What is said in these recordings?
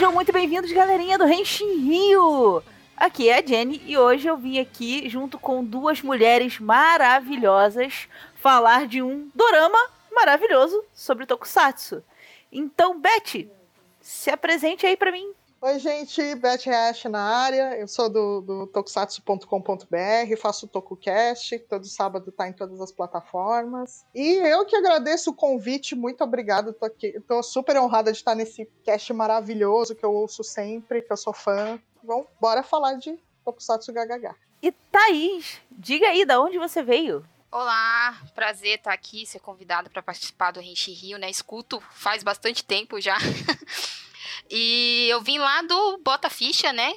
Sejam muito bem-vindos, galerinha do Renshin Rio! Aqui é a Jenny e hoje eu vim aqui, junto com duas mulheres maravilhosas, falar de um dorama maravilhoso sobre Tokusatsu. Então, Beth, se apresente aí para mim. Oi, gente, Beth Hash na área. Eu sou do, do tokusatsu.com.br, faço o TokuCast, todo sábado tá em todas as plataformas. E eu que agradeço o convite, muito obrigado. Tô, tô super honrada de estar nesse cast maravilhoso que eu ouço sempre, que eu sou fã. Bom, bora falar de Tokusatsu GHH. E Thaís, diga aí, da onde você veio? Olá, prazer estar aqui, ser convidada para participar do Renchi Rio, né? Escuto faz bastante tempo já. E eu vim lá do Bota Ficha, né?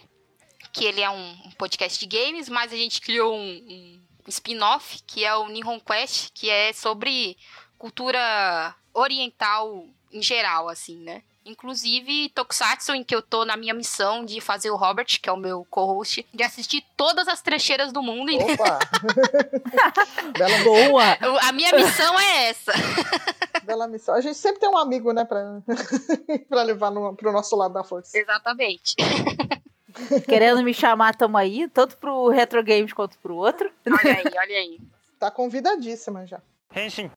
Que ele é um, podcast de games, mas a gente criou um, um spin-off, que é o Nihon Quest, que é sobre cultura oriental em geral, assim, né? Inclusive, Tokusatsu, em que eu tô na minha missão de fazer o Robert, que é o meu co-host, de assistir todas as trecheiras do mundo. Opa! Bela boa! A minha missão é essa. Bela missão. A gente sempre tem um amigo, né, pra, pra levar no, pro nosso lado da força. Exatamente. Querendo me chamar, tamo aí, tanto pro Retro Games quanto pro outro. Olha aí, olha aí. Tá convidadíssima já. Henshin.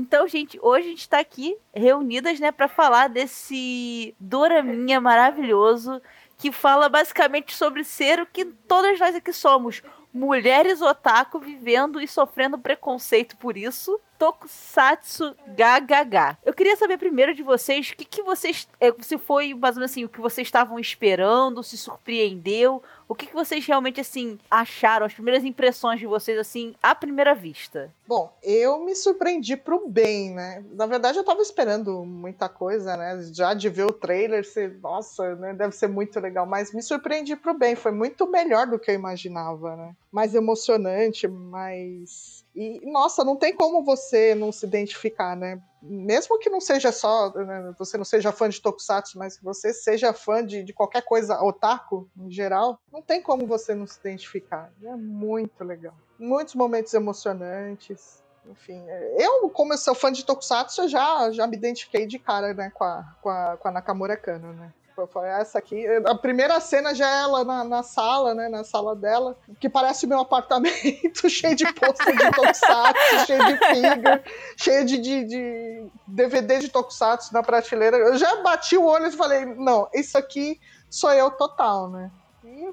Então, gente, hoje a gente tá aqui reunidas, né, para falar desse doraminha maravilhoso que fala basicamente sobre ser o que todas nós aqui somos, mulheres otaku vivendo e sofrendo preconceito por isso. Tokusatsu GHH. Eu queria saber primeiro de vocês o que, que vocês. é, Se foi mais ou menos assim, o que vocês estavam esperando, se surpreendeu, o que, que vocês realmente assim acharam, as primeiras impressões de vocês assim à primeira vista. Bom, eu me surpreendi pro bem, né? Na verdade, eu tava esperando muita coisa, né? Já de ver o trailer, ser, nossa, né? deve ser muito legal, mas me surpreendi pro bem. Foi muito melhor do que eu imaginava, né? Mais emocionante, mais. E, nossa, não tem como você não se identificar, né? Mesmo que não seja só, né, você não seja fã de Tokusatsu, mas que você seja fã de, de qualquer coisa otaku, em geral, não tem como você não se identificar. É muito legal. Muitos momentos emocionantes. Enfim, eu, como eu sou fã de Tokusatsu, já, já me identifiquei de cara, né, com a, com a, com a Nakamura Kano, né? Foi essa aqui. A primeira cena já é ela na, na sala, né? Na sala dela, que parece meu apartamento, cheio de pôster de Tokusatsu, cheio de figure, cheio de, de, de, DVD de Tokusatsu na prateleira. Eu já bati o olho e falei, não, isso aqui sou eu total, né? E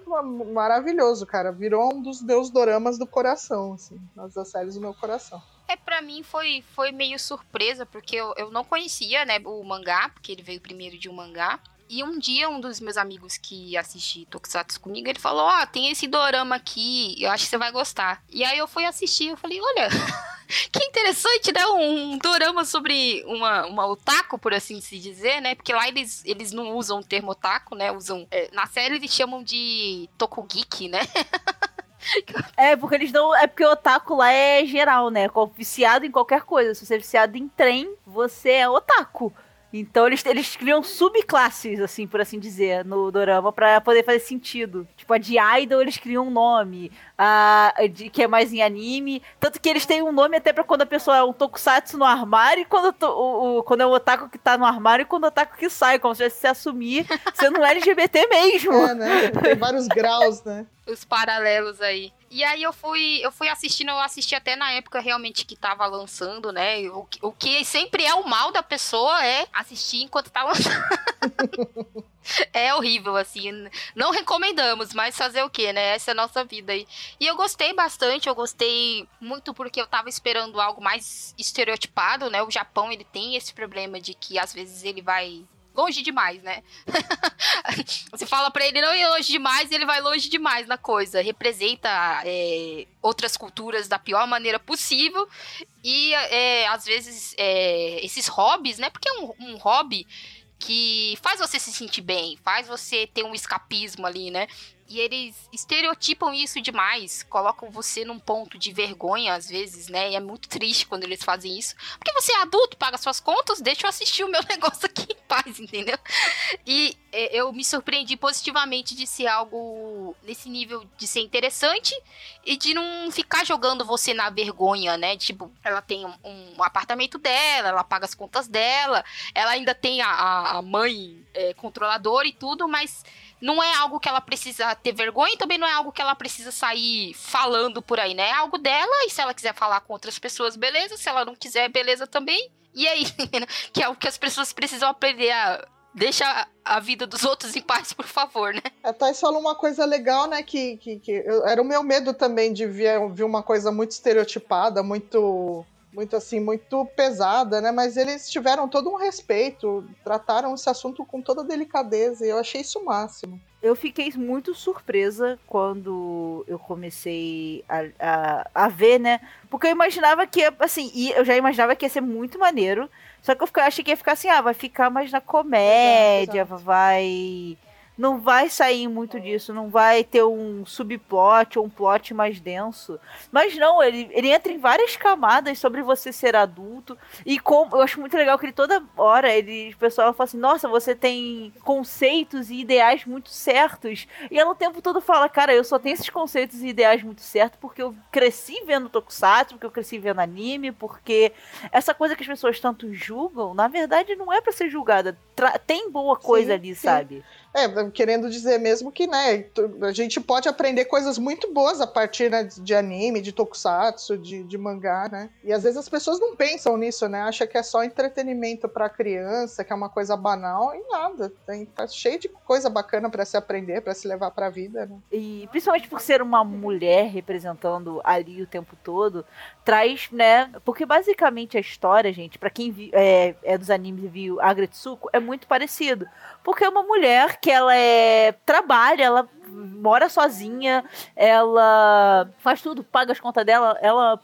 maravilhoso, cara. Virou um dos meus doramas do coração, assim. Das séries do meu coração. É, pra mim foi, foi meio surpresa, porque eu, eu não conhecia, né, o mangá, porque ele veio primeiro de um mangá. E um dia, um dos meus amigos que assiste Tokusatsu comigo, ele falou: Ó, oh, tem esse dorama aqui, eu acho que você vai gostar. E aí eu fui assistir, eu falei: Olha, que interessante, né? Um dorama sobre uma, uma otaku, por assim se dizer, né? Porque lá eles, eles não usam o termo otaku, né? Usam. É, na série eles chamam de Tokugiki, né? É, porque eles não. É porque o otaku lá é geral, né? Viciado em qualquer coisa. Se você é viciado em trem, você é otaku. Então eles, eles criam subclasses, assim, por assim dizer, no dorama, para poder fazer sentido. Tipo, a de idol eles criam um nome, a de, que é mais em anime. Tanto que eles têm um nome até pra quando a pessoa é um tokusatsu no armário e quando, o, o, quando é o otaku que tá no armário e quando o otaku que sai, como se se assumir sendo um LGBT mesmo. É, né? Tem vários graus, né? Os paralelos aí. E aí eu fui, eu fui assistindo, eu assisti até na época realmente que tava lançando, né? O, o que sempre é o mal da pessoa é assistir enquanto tá lançando. é horrível, assim. Não recomendamos, mas fazer o quê, né? Essa é a nossa vida aí. E eu gostei bastante, eu gostei muito porque eu tava esperando algo mais estereotipado, né? O Japão, ele tem esse problema de que às vezes ele vai longe demais, né? Você fala para ele não ir longe demais e ele vai longe demais na coisa. Representa é, outras culturas da pior maneira possível e é, às vezes é, esses hobbies, né? Porque é um, um hobby que faz você se sentir bem, faz você ter um escapismo ali, né? E eles estereotipam isso demais, colocam você num ponto de vergonha às vezes, né? E é muito triste quando eles fazem isso. Porque você é adulto, paga suas contas, deixa eu assistir o meu negócio aqui em paz, entendeu? E é, eu me surpreendi positivamente de ser algo nesse nível de ser interessante e de não ficar jogando você na vergonha, né? Tipo, ela tem um, um apartamento dela, ela paga as contas dela, ela ainda tem a, a mãe é, controladora e tudo, mas não é algo que ela precisa ter vergonha e também não é algo que ela precisa sair falando por aí, né? É algo dela e se ela quiser falar com outras pessoas, beleza. Se ela não quiser, beleza também. E aí, que é o que as pessoas precisam aprender a deixa a vida dos outros em paz, por favor, né? A Thais falou uma coisa legal, né? Que, que, que eu, era o meu medo também de ver, ver uma coisa muito estereotipada, muito muito assim, muito pesada, né? Mas eles tiveram todo um respeito, trataram esse assunto com toda delicadeza e eu achei isso o máximo. Eu fiquei muito surpresa quando eu comecei a, a, a ver, né? Porque eu imaginava que, assim, eu já imaginava que ia ser muito maneiro. Só que eu achei que ia ficar assim, ah, vai ficar mais na comédia, exato, exato. vai não vai sair muito disso, não vai ter um subplot ou um plot mais denso. Mas não, ele, ele entra em várias camadas sobre você ser adulto. E como eu acho muito legal que ele toda hora ele, o pessoal fala assim: "Nossa, você tem conceitos e ideais muito certos". E ela o tempo todo fala: "Cara, eu só tenho esses conceitos e ideais muito certos porque eu cresci vendo tokusatsu, porque eu cresci vendo anime, porque essa coisa que as pessoas tanto julgam, na verdade não é para ser julgada. Tra tem boa coisa sim, ali, sim. sabe? É, querendo dizer mesmo que, né, a gente pode aprender coisas muito boas a partir né, de anime, de tokusatsu, de, de mangá, né? E às vezes as pessoas não pensam nisso, né? Acha que é só entretenimento para criança, que é uma coisa banal e nada. Tem, tá cheio de coisa bacana para se aprender, para se levar para a vida, né? E principalmente por ser uma mulher representando ali o tempo todo, traz, né? Porque basicamente a história, gente, para quem vi, é, é, dos animes e viu Agretsuko, é muito parecido. Porque é uma mulher que ela é trabalha, ela mora sozinha, ela faz tudo, paga as contas dela, ela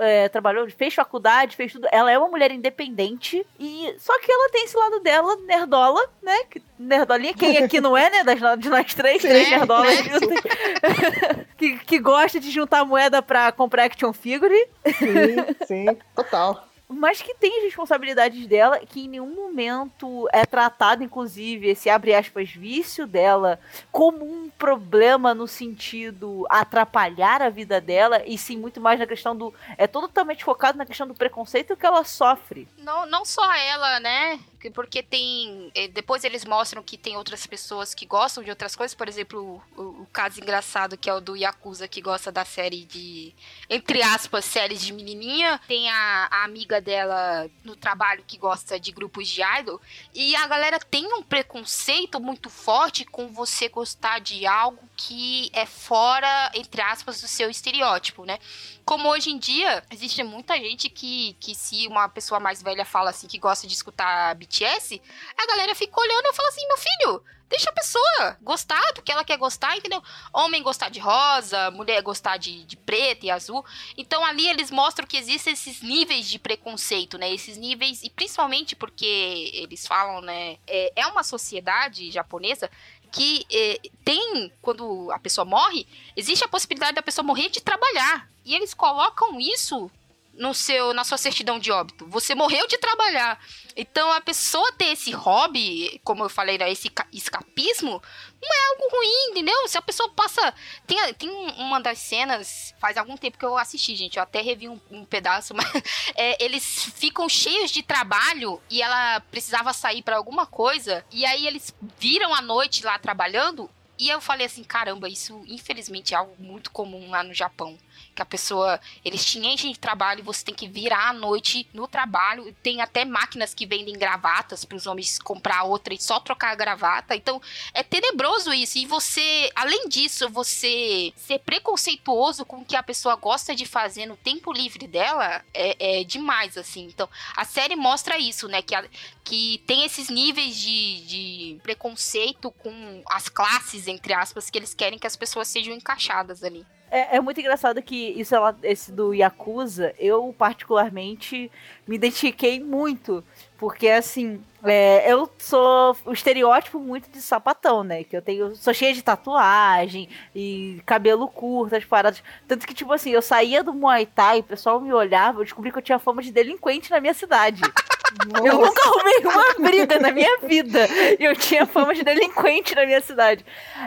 é, trabalhou, fez faculdade, fez tudo. Ela é uma mulher independente e só que ela tem esse lado dela nerdola, né? Nerdolinha, quem aqui não é, né? Das, de nós três, três é, nerdolas né? que, que gosta de juntar moeda pra comprar action figure. Sim, sim, total mas que tem as responsabilidades dela, que em nenhum momento é tratado, inclusive, esse abre aspas vício dela como um problema no sentido atrapalhar a vida dela, e sim muito mais na questão do. É totalmente focado na questão do preconceito que ela sofre. Não, não só ela, né? porque tem. Eh, depois eles mostram que tem outras pessoas que gostam de outras coisas, por exemplo, o, o, caso engraçado que é o do Yakuza, que gosta da série de. Entre aspas, séries de menininha. Tem a, a amiga dela no trabalho que gosta de grupos de idol. E a galera tem um preconceito muito forte com você gostar de algo que é fora, entre aspas, do seu estereótipo, né? Como hoje em dia, existe muita gente que, que se uma pessoa mais velha fala assim que gosta de escutar BTS, a galera fica olhando e fala assim, meu filho, deixa a pessoa gostar do que ela quer gostar, entendeu? Homem gostar de rosa, mulher gostar de, de preto e azul. Então ali eles mostram que existem esses níveis de preconceito, né? Esses níveis, e principalmente porque eles falam, né? É, é uma sociedade japonesa que eh, tem, quando a pessoa morre, existe a possibilidade da pessoa morrer de trabalhar. E eles colocam isso no seu na sua certidão de óbito. Você morreu de trabalhar. Então a pessoa ter esse hobby, como eu falei, né, esse escapismo, não é algo ruim, entendeu? Se a pessoa passa. Tem, tem uma das cenas, faz algum tempo que eu assisti, gente. Eu até revi um, um pedaço, mas é, eles ficam cheios de trabalho e ela precisava sair para alguma coisa. E aí eles viram a noite lá trabalhando. E eu falei assim: caramba, isso infelizmente é algo muito comum lá no Japão que a pessoa, eles te enchem de trabalho e você tem que virar à noite no trabalho. Tem até máquinas que vendem gravatas para os homens comprar outra e só trocar a gravata. Então, é tenebroso isso. E você, além disso, você ser preconceituoso com o que a pessoa gosta de fazer no tempo livre dela é, é demais, assim. Então, a série mostra isso, né? Que, a, que tem esses níveis de, de preconceito com as classes, entre aspas, que eles querem que as pessoas sejam encaixadas ali. É, é, muito engraçado que isso esse do Yakuza, eu particularmente me identifiquei muito. Porque assim, é, eu sou o estereótipo muito de sapatão, né? Que eu tenho. Sou cheia de tatuagem e cabelo curto, as paradas. Tanto que, tipo assim, eu saía do Muay Thai, o pessoal me olhava, eu descobri que eu tinha fama de delinquente na minha cidade. Nossa. Eu nunca arrumei uma briga na minha vida. E eu tinha fama de delinquente na minha cidade.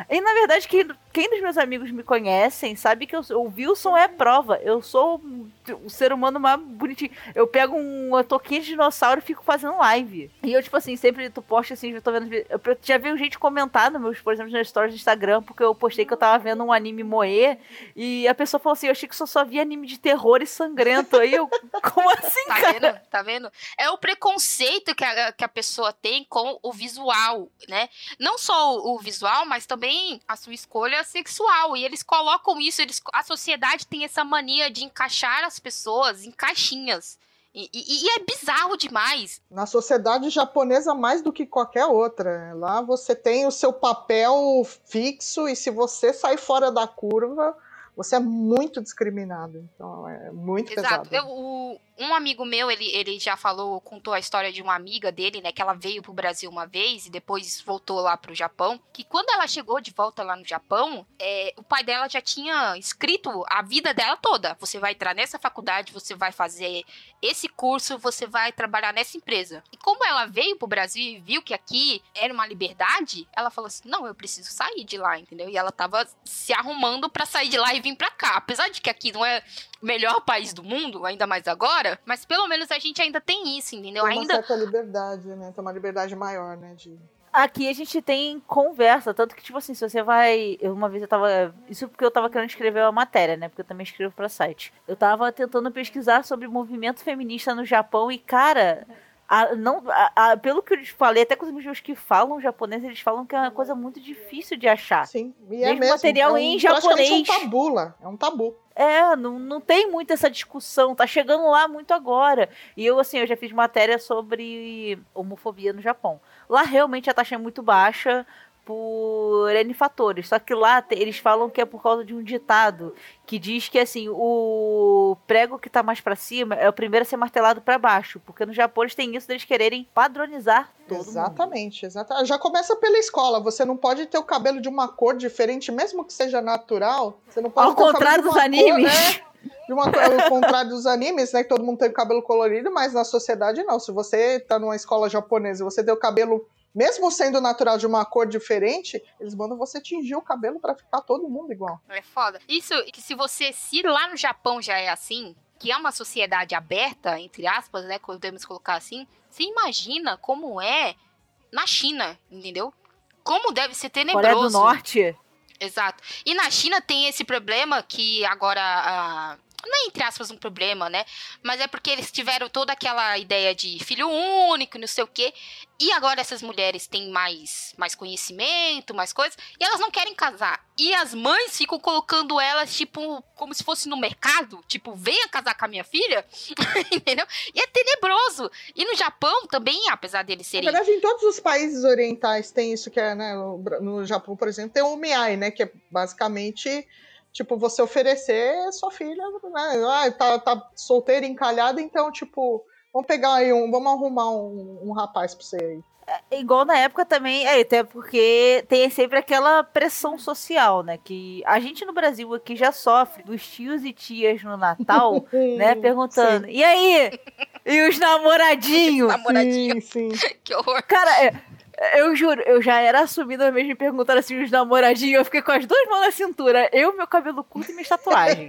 E na verdade, quem, quem dos meus amigos me conhecem sabe que eu, o Wilson é prova. Eu sou o ser humano mais bonitinho. Eu pego uma toquinha de dinossauro e fico fazendo live. E eu, tipo assim, sempre tu posta assim, eu tô vendo. Eu já vi gente comentar nos meus, por exemplo, nas stories do Instagram, porque eu postei que eu tava vendo um anime moer. E a pessoa falou assim: eu achei que só, só via anime de terror e sangrento. Aí eu, como assim, tá cara? Vendo? Tá vendo? É o preconceito que a, que a pessoa tem com o visual, né? Não só o, o visual, mas também a sua escolha sexual. E eles colocam isso, eles, a sociedade tem essa mania de encaixar as pessoas em caixinhas. E, e, e, é bizarro demais. Na sociedade japonesa, mais do que qualquer outra. Lá você tem o seu papel fixo e se você sair fora da curva, você é muito discriminado. Então é muito Exato. pesado. Eu, o, um amigo meu, ele, ele já falou, contou a história de uma amiga dele, né? Que ela veio pro Brasil uma vez e depois voltou lá pro Japão. Que quando ela chegou de volta lá no Japão, é, o pai dela já tinha escrito a vida dela toda. Você vai entrar nessa faculdade, você vai fazer esse curso, você vai trabalhar nessa empresa. E como ela veio pro Brasil e viu que aqui era uma liberdade, ela falou assim: não, eu preciso sair de lá, entendeu? E ela tava se arrumando para sair de lá e vir pra cá. Apesar de que aqui não é o melhor país do mundo, ainda mais agora mas pelo menos a gente ainda tem isso, entendeu? Tem uma ainda... certa liberdade, né? Tem uma liberdade maior, né? De... Aqui a gente tem conversa, tanto que, tipo assim, se você vai. Eu, uma vez eu tava. Isso porque eu tava querendo escrever uma matéria, né? Porque eu também escrevo pra site. Eu tava tentando pesquisar sobre movimento feminista no Japão e, cara. A, não, a, a, pelo que eu falei, até com os amigos que falam japonês, eles falam que é uma coisa muito difícil de achar. Sim, e é mesmo. material é um, em japonês. É um tabu lá, é um tabu. É, não, não tem muito essa discussão, tá chegando lá muito agora. E eu, assim, eu já fiz matéria sobre homofobia no Japão. Lá realmente a taxa é muito baixa, por N fatores. Só que lá eles falam que é por causa de um ditado que diz que assim, o prego que tá mais para cima é o primeiro a ser martelado para baixo, porque no Japão eles têm isso deles quererem padronizar todo Exatamente, exatamente. Já começa pela escola, você não pode ter o cabelo de uma cor diferente, mesmo que seja natural. Você não pode Ao contrário dos animes. Cor, né? De uma, ao contrário dos animes, né? Que todo mundo tem o cabelo colorido, mas na sociedade não. Se você tá numa escola japonesa e você tem o cabelo mesmo sendo natural de uma cor diferente, eles mandam você tingir o cabelo para ficar todo mundo igual. É foda. Isso que se você, se lá no Japão já é assim, que é uma sociedade aberta, entre aspas, né, podemos colocar assim, você imagina como é na China, entendeu? Como deve ser tenebroso. Coreia do Norte. Exato. E na China tem esse problema que agora a, não é entre aspas um problema, né? Mas é porque eles tiveram toda aquela ideia de filho único, não sei o quê. E agora essas mulheres têm mais, mais conhecimento, mais coisas, e elas não querem casar. E as mães ficam colocando elas, tipo, como se fosse no mercado, tipo, venha casar com a minha filha, entendeu? E é tenebroso. E no Japão também, apesar deles serem. Na verdade, em todos os países orientais tem isso que é, né? No Japão, por exemplo, tem o Miai, né? Que é basicamente tipo, você oferecer sua filha, né? Ah, tá, tá solteira, encalhada, então, tipo, vamos pegar aí um, vamos arrumar um, um rapaz pra você aí. É, igual na época também, é, até porque tem sempre aquela pressão social, né? Que a gente no Brasil aqui já sofre dos tios e tias no Natal, né? Perguntando, sim. e aí? E os namoradinhos? namoradinhos. Sim, sim. que horror. Cara, é, eu juro, eu já era assumida mesmo me perguntaram assim os namoradinhos. Eu fiquei com as duas mãos na cintura. Eu, meu cabelo curto e minha tatuagem.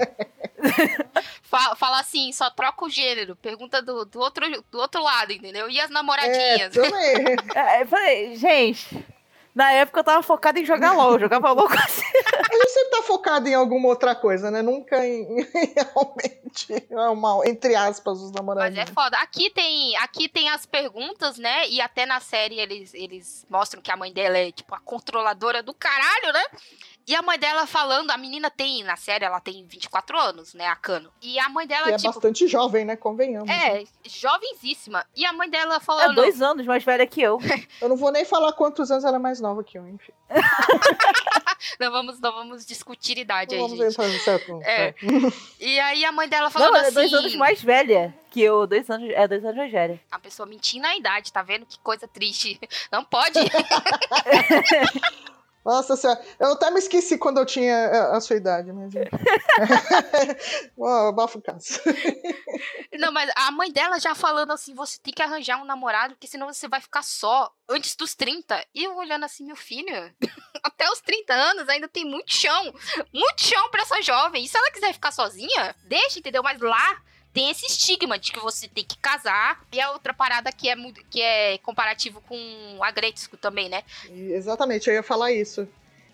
fala, fala, assim, só troca o gênero. Pergunta do, do, outro, do outro lado, entendeu? E as namoradinhas? É, também. é, eu falei, gente, na época eu tava focado em jogar LOL, jogava LOL assim. A gente sempre tá focado em alguma outra coisa, né? Nunca em, realmente, uma, entre aspas, os namorados. Mas é foda. Aqui tem, aqui tem as perguntas, né? E até na série eles, eles mostram que a mãe dela é, tipo, a controladora do caralho, né? E a mãe dela falando, a menina tem, na série, ela tem 24 anos, né, a Cano. E a mãe dela, E é tipo. bastante jovem, né? Convenhamos. É, jovenzíssima. E a mãe dela É falando. dois anos mais velha que eu. Eu não vou nem falar quantos anos ela é mais nova que eu, enfim. Não vamos, não vamos discutir idade aí, Vamos gente. entrar no certo. É. E aí a mãe dela falando Não, ela é assim. dois anos mais velha que eu. Dois anos, é dois anos mais velha. A pessoa mentindo a idade, tá vendo? Que coisa triste. Não pode. Nossa senhora, eu até me esqueci quando eu tinha é, a, sua idade, mas. enfim. Ó, Abafo o caso. Não, mas a mãe dela já falando assim: você tem que arranjar um namorado, porque senão você vai ficar só antes dos 30. E eu olhando assim, meu filho, até os 30 anos ainda tem muito chão. Muito chão pra essa jovem. E se ela quiser ficar sozinha, deixa, entendeu? Mas lá tem esse estigma de que você tem que casar. E a outra parada que é, que é comparativo com a Gretzko também, né? Exatamente, eu ia falar isso.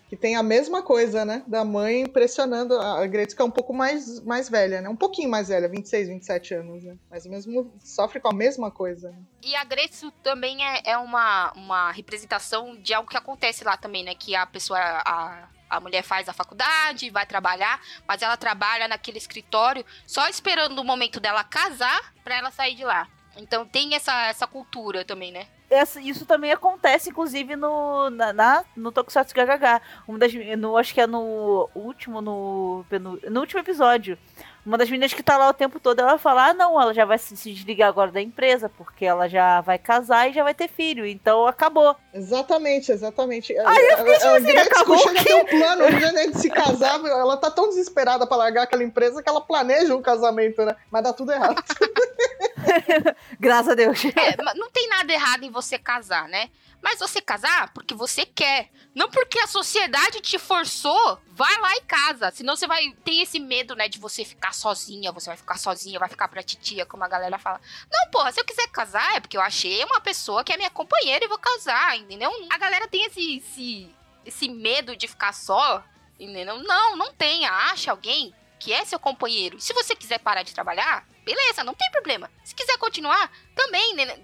Que tem a mesma coisa, né? Da mãe pressionando. A Gretzky é um pouco mais, mais velha, né? Um pouquinho mais velha, 26, 27 anos, né? Mas mesmo sofre com a mesma coisa. Né? E a Gretzko também é, é uma, uma representação de algo que acontece lá também, né? Que a pessoa, a, a mulher faz a faculdade, vai trabalhar, mas ela trabalha naquele escritório só esperando o momento dela casar pra ela sair de lá. Então tem essa, essa cultura também, né? Essa- isso também acontece, inclusive, no, na, na- no Tokusatsu GHH. Uma das, no, acho que é no último, no, no último episódio. Uma das meninas que tá lá o tempo todo, ela fala, ah, não, ela já vai se, se desligar agora da empresa, porque ela já vai casar e já vai ter filho, então acabou. Exatamente, exatamente. Aí eu fiquei tipo a, a assim, Gretzky acabou chega o a ter um plano né, de se casar. Ela tá tão desesperada pra largar aquela empresa que ela planeja um casamento, né? Mas dá tudo errado. Graças a Deus. É, não tem nada errado em você casar, né? Mas você casar porque você quer. Não porque a sociedade te forçou, vai lá e casa. Senão você vai ter esse medo, né, de você ficar sozinha. Você vai ficar sozinha, vai ficar pra titia, como a galera fala. Não, porra, se eu quiser casar é porque eu achei uma pessoa que é minha companheira e vou casar, entendeu? A galera tem esse, esse, esse medo de ficar só, entendeu? Não, não tenha. Acha alguém que é seu companheiro. Se você quiser parar de trabalhar, beleza, não tem problema. Se quiser continuar, também, né?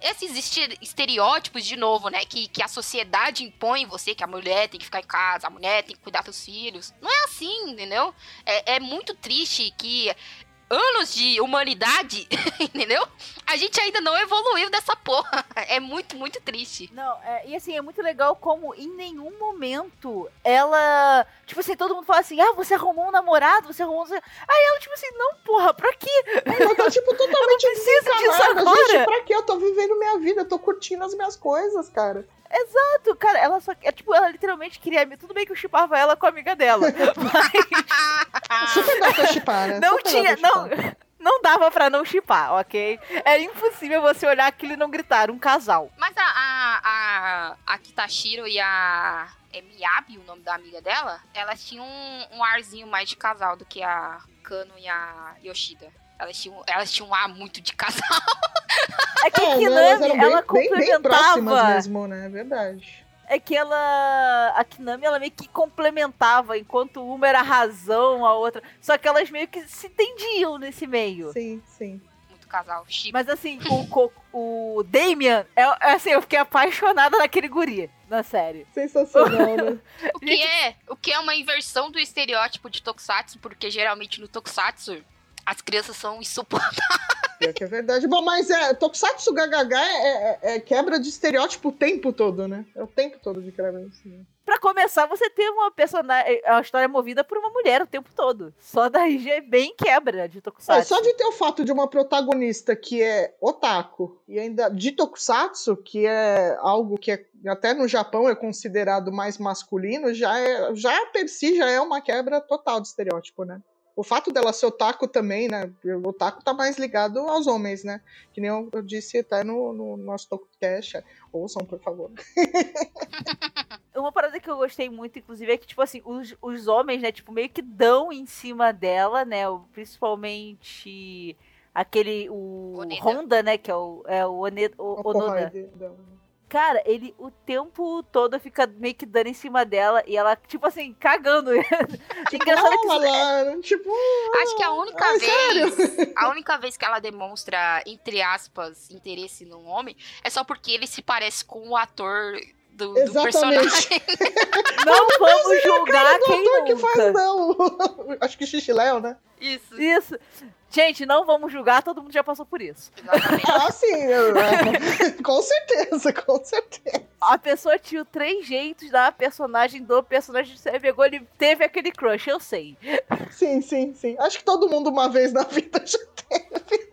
Esses este- estereótipos, de novo, né? Que, que a sociedade impõe em você, que a mulher tem que ficar em casa, a mulher tem que cuidar dos filhos. Não é assim, entendeu? É, é muito triste que anos de humanidade, entendeu? A gente ainda não evoluiu dessa porra. É muito, muito triste. Não, é, e assim, é muito legal como em nenhum momento ela. Tipo assim, todo mundo fala assim: ah, você arrumou um namorado, você arrumou. um-" Aí ela, tipo assim, não, porra, pra quê? Ela tá, tipo, totalmente preciso disso agora. Gente, pra quê? Eu tô vivendo minha vida, eu tô curtindo as minhas coisas, cara. Exato, cara, ela só. É, tipo, ela literalmente queria. Tudo bem que eu chipava ela com a amiga dela. mas Super dá pra chipar, né? não Super tinha. Não, não dava pra não chipar, ok? É impossível você olhar aquilo e não gritar, um casal. Mas a, a, a, a Kitashiro e a. É Miyabi o nome da amiga dela? Elas tinham um, um arzinho mais de casal do que a Kano e a Yoshida. Elas tinham, elas tinham um ar muito de casal. É que a É, né, elas Kinami, bem, ela bem, bem próximas complementava. mesmo, né? É verdade. é que ela. A Kinami, ela meio que complementava, enquanto uma era a razão, a outra. Só que elas meio que se entendiam nesse meio. Sim, sim. Muito casal. Chip. Mas assim, o, co- o Damian, é, é assim, eu fiquei apaixonada naquele guri, na série. Sensacional, né? O que é, o que é uma inversão do estereótipo de Tokusatsu, porque geralmente no Tokusatsu as crianças são insuportáveis. Pior que é verdade. Bom, mas é, Tokusatsu GHH é, é- é quebra de estereótipo o tempo todo, né? É o tempo todo de quebra. assim. Pra começar, você ter uma personagem, uma história movida por uma mulher o tempo todo. Só daí já é bem quebra de É, Tokusatsu. só de ter o fato de uma protagonista que é otaku e ainda de Tokusatsu, que é algo que é- até no Japão é considerado mais masculino, já é, já per si já é uma quebra total de estereótipo, né? O fato dela ser otaku também, né? O otaku tá mais ligado aos homens, né? Que nem eu, eu disse até no, no nosso Tokocast. Ouçam, por favor. Uma parada que eu gostei muito, inclusive, é que, tipo assim, os, os homens, né, tipo, meio que dão em cima dela, né? Principalmente aquele, o. Honda, né? Que é o, é o, One, o porra Onoda. Cara, ele o tempo todo fica meio que dando em cima dela e ela, tipo assim, cagando. Engraçado que Calma isso- lá, tipo, Acho que a única Ai, vez. A única vez que ela demonstra, entre aspas, interesse num homem é só porque ele se parece com o ator do, do personagem. Não vamos julgar quem nunca. que faz, não. Acho que Xixi Léo, né? Isso. Isso. Gente, não vamos julgar, todo mundo já passou por isso. Ah, sim. eu- com certeza, com certeza. A pessoa tinha três jeitos da personagem do personagem que você pegou, ele teve aquele crush, eu sei. Sim, sim, sim. Acho que todo mundo uma vez na vida já teve.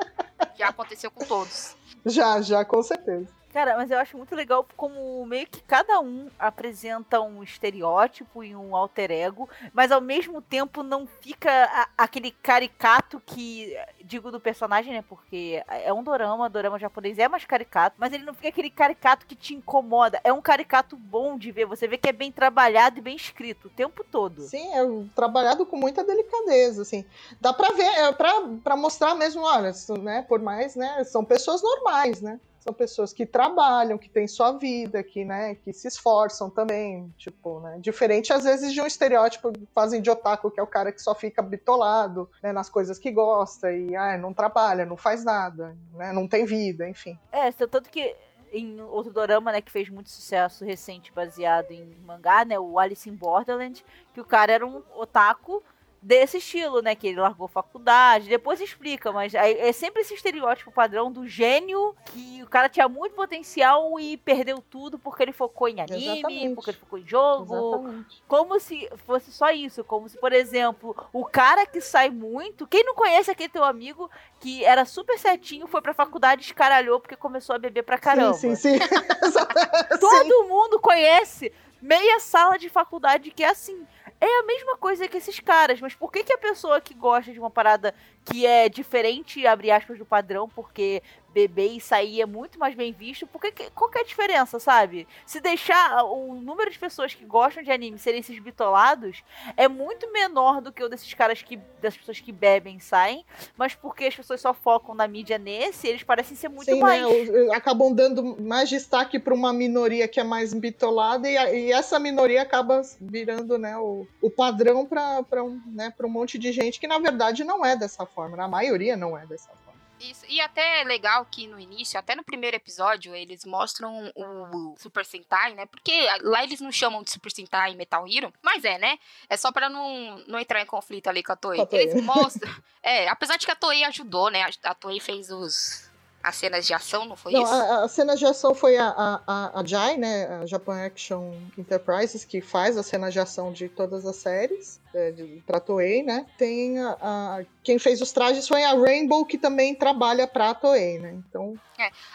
Já aconteceu com todos. Já, já, com certeza. Cara, mas eu acho muito legal como meio que cada um apresenta um estereótipo e um alter ego, mas ao mesmo tempo não fica a- aquele caricato que. Digo do personagem, né? Porque é um dorama, dorama japonês é mais caricato, mas ele não fica aquele caricato que te incomoda. É um caricato bom de ver. Você vê que é bem trabalhado e bem escrito o tempo todo. Sim, é trabalhado com muita delicadeza, assim. Dá pra ver, é pra, pra mostrar mesmo, olha, né, por mais, né, são pessoas normais, né? São pessoas que trabalham, que têm sua vida, que, né, que se esforçam também, tipo, né? Diferente, às vezes, de um estereótipo que fazem de otaku, que é o cara que só fica bitolado, né, nas coisas que gosta e, ah, não trabalha, não faz nada, né, não tem vida, enfim. É, tanto que em outro dorama, né, que fez muito sucesso recente baseado em mangá, né, o Alice in Borderland, que o cara era um otaku desse estilo, né, que ele largou faculdade, depois explica, mas é sempre esse estereótipo padrão do gênio que o cara tinha muito potencial e perdeu tudo porque ele focou em anime, Exatamente. porque ele focou em jogo, Exatamente. como se fosse só isso, como se, por exemplo, o cara que sai muito, quem não conhece aquele teu amigo que era super certinho, foi pra faculdade, escaralhou porque começou a beber pra caramba. Sim, sim, sim. Exatamente. Sim. Todo mundo conhece meia sala de faculdade que é assim. É a mesma coisa que esses caras, mas por que, que a pessoa que gosta de uma parada que é diferente, abre aspas, do padrão, porque beber e sair é muito mais bem visto, por que, que- qual que é a diferença, sabe? Se deixar o número de pessoas que gostam de anime serem esses bitolados, é muito menor do que o desses caras que. das pessoas que bebem e saem, mas porque as pessoas só focam na mídia nesse, eles parecem ser muito Sim, mais. né, acabam dando mais destaque para uma minoria que é mais bitolada e, a- e essa minoria acaba virando né, o, o padrão para um, né, pra um monte de gente que na verdade não é dessa forma, né? a maioria não é dessa forma. Isso. E até é legal que no início, até no primeiro episódio, eles mostram o Super Sentai, né? Porque lá eles não chamam de Super Sentai Metal Hero, mas é, né? É só pra não, não entrar em conflito ali com a Toei. Eles mostram. É, apesar de que a Toei ajudou, né? A Toei fez os. As cenas de ação, não foi Não, isso? a, a cena de ação foi a, a, a, JAI, né, a Japan Action Enterprises, que faz a cena de ação de todas as séries, é, de, pra Toei, né? Tem a, a- Quem fez os trajes foi a Rainbow, que também trabalha pra Toei, né? Então,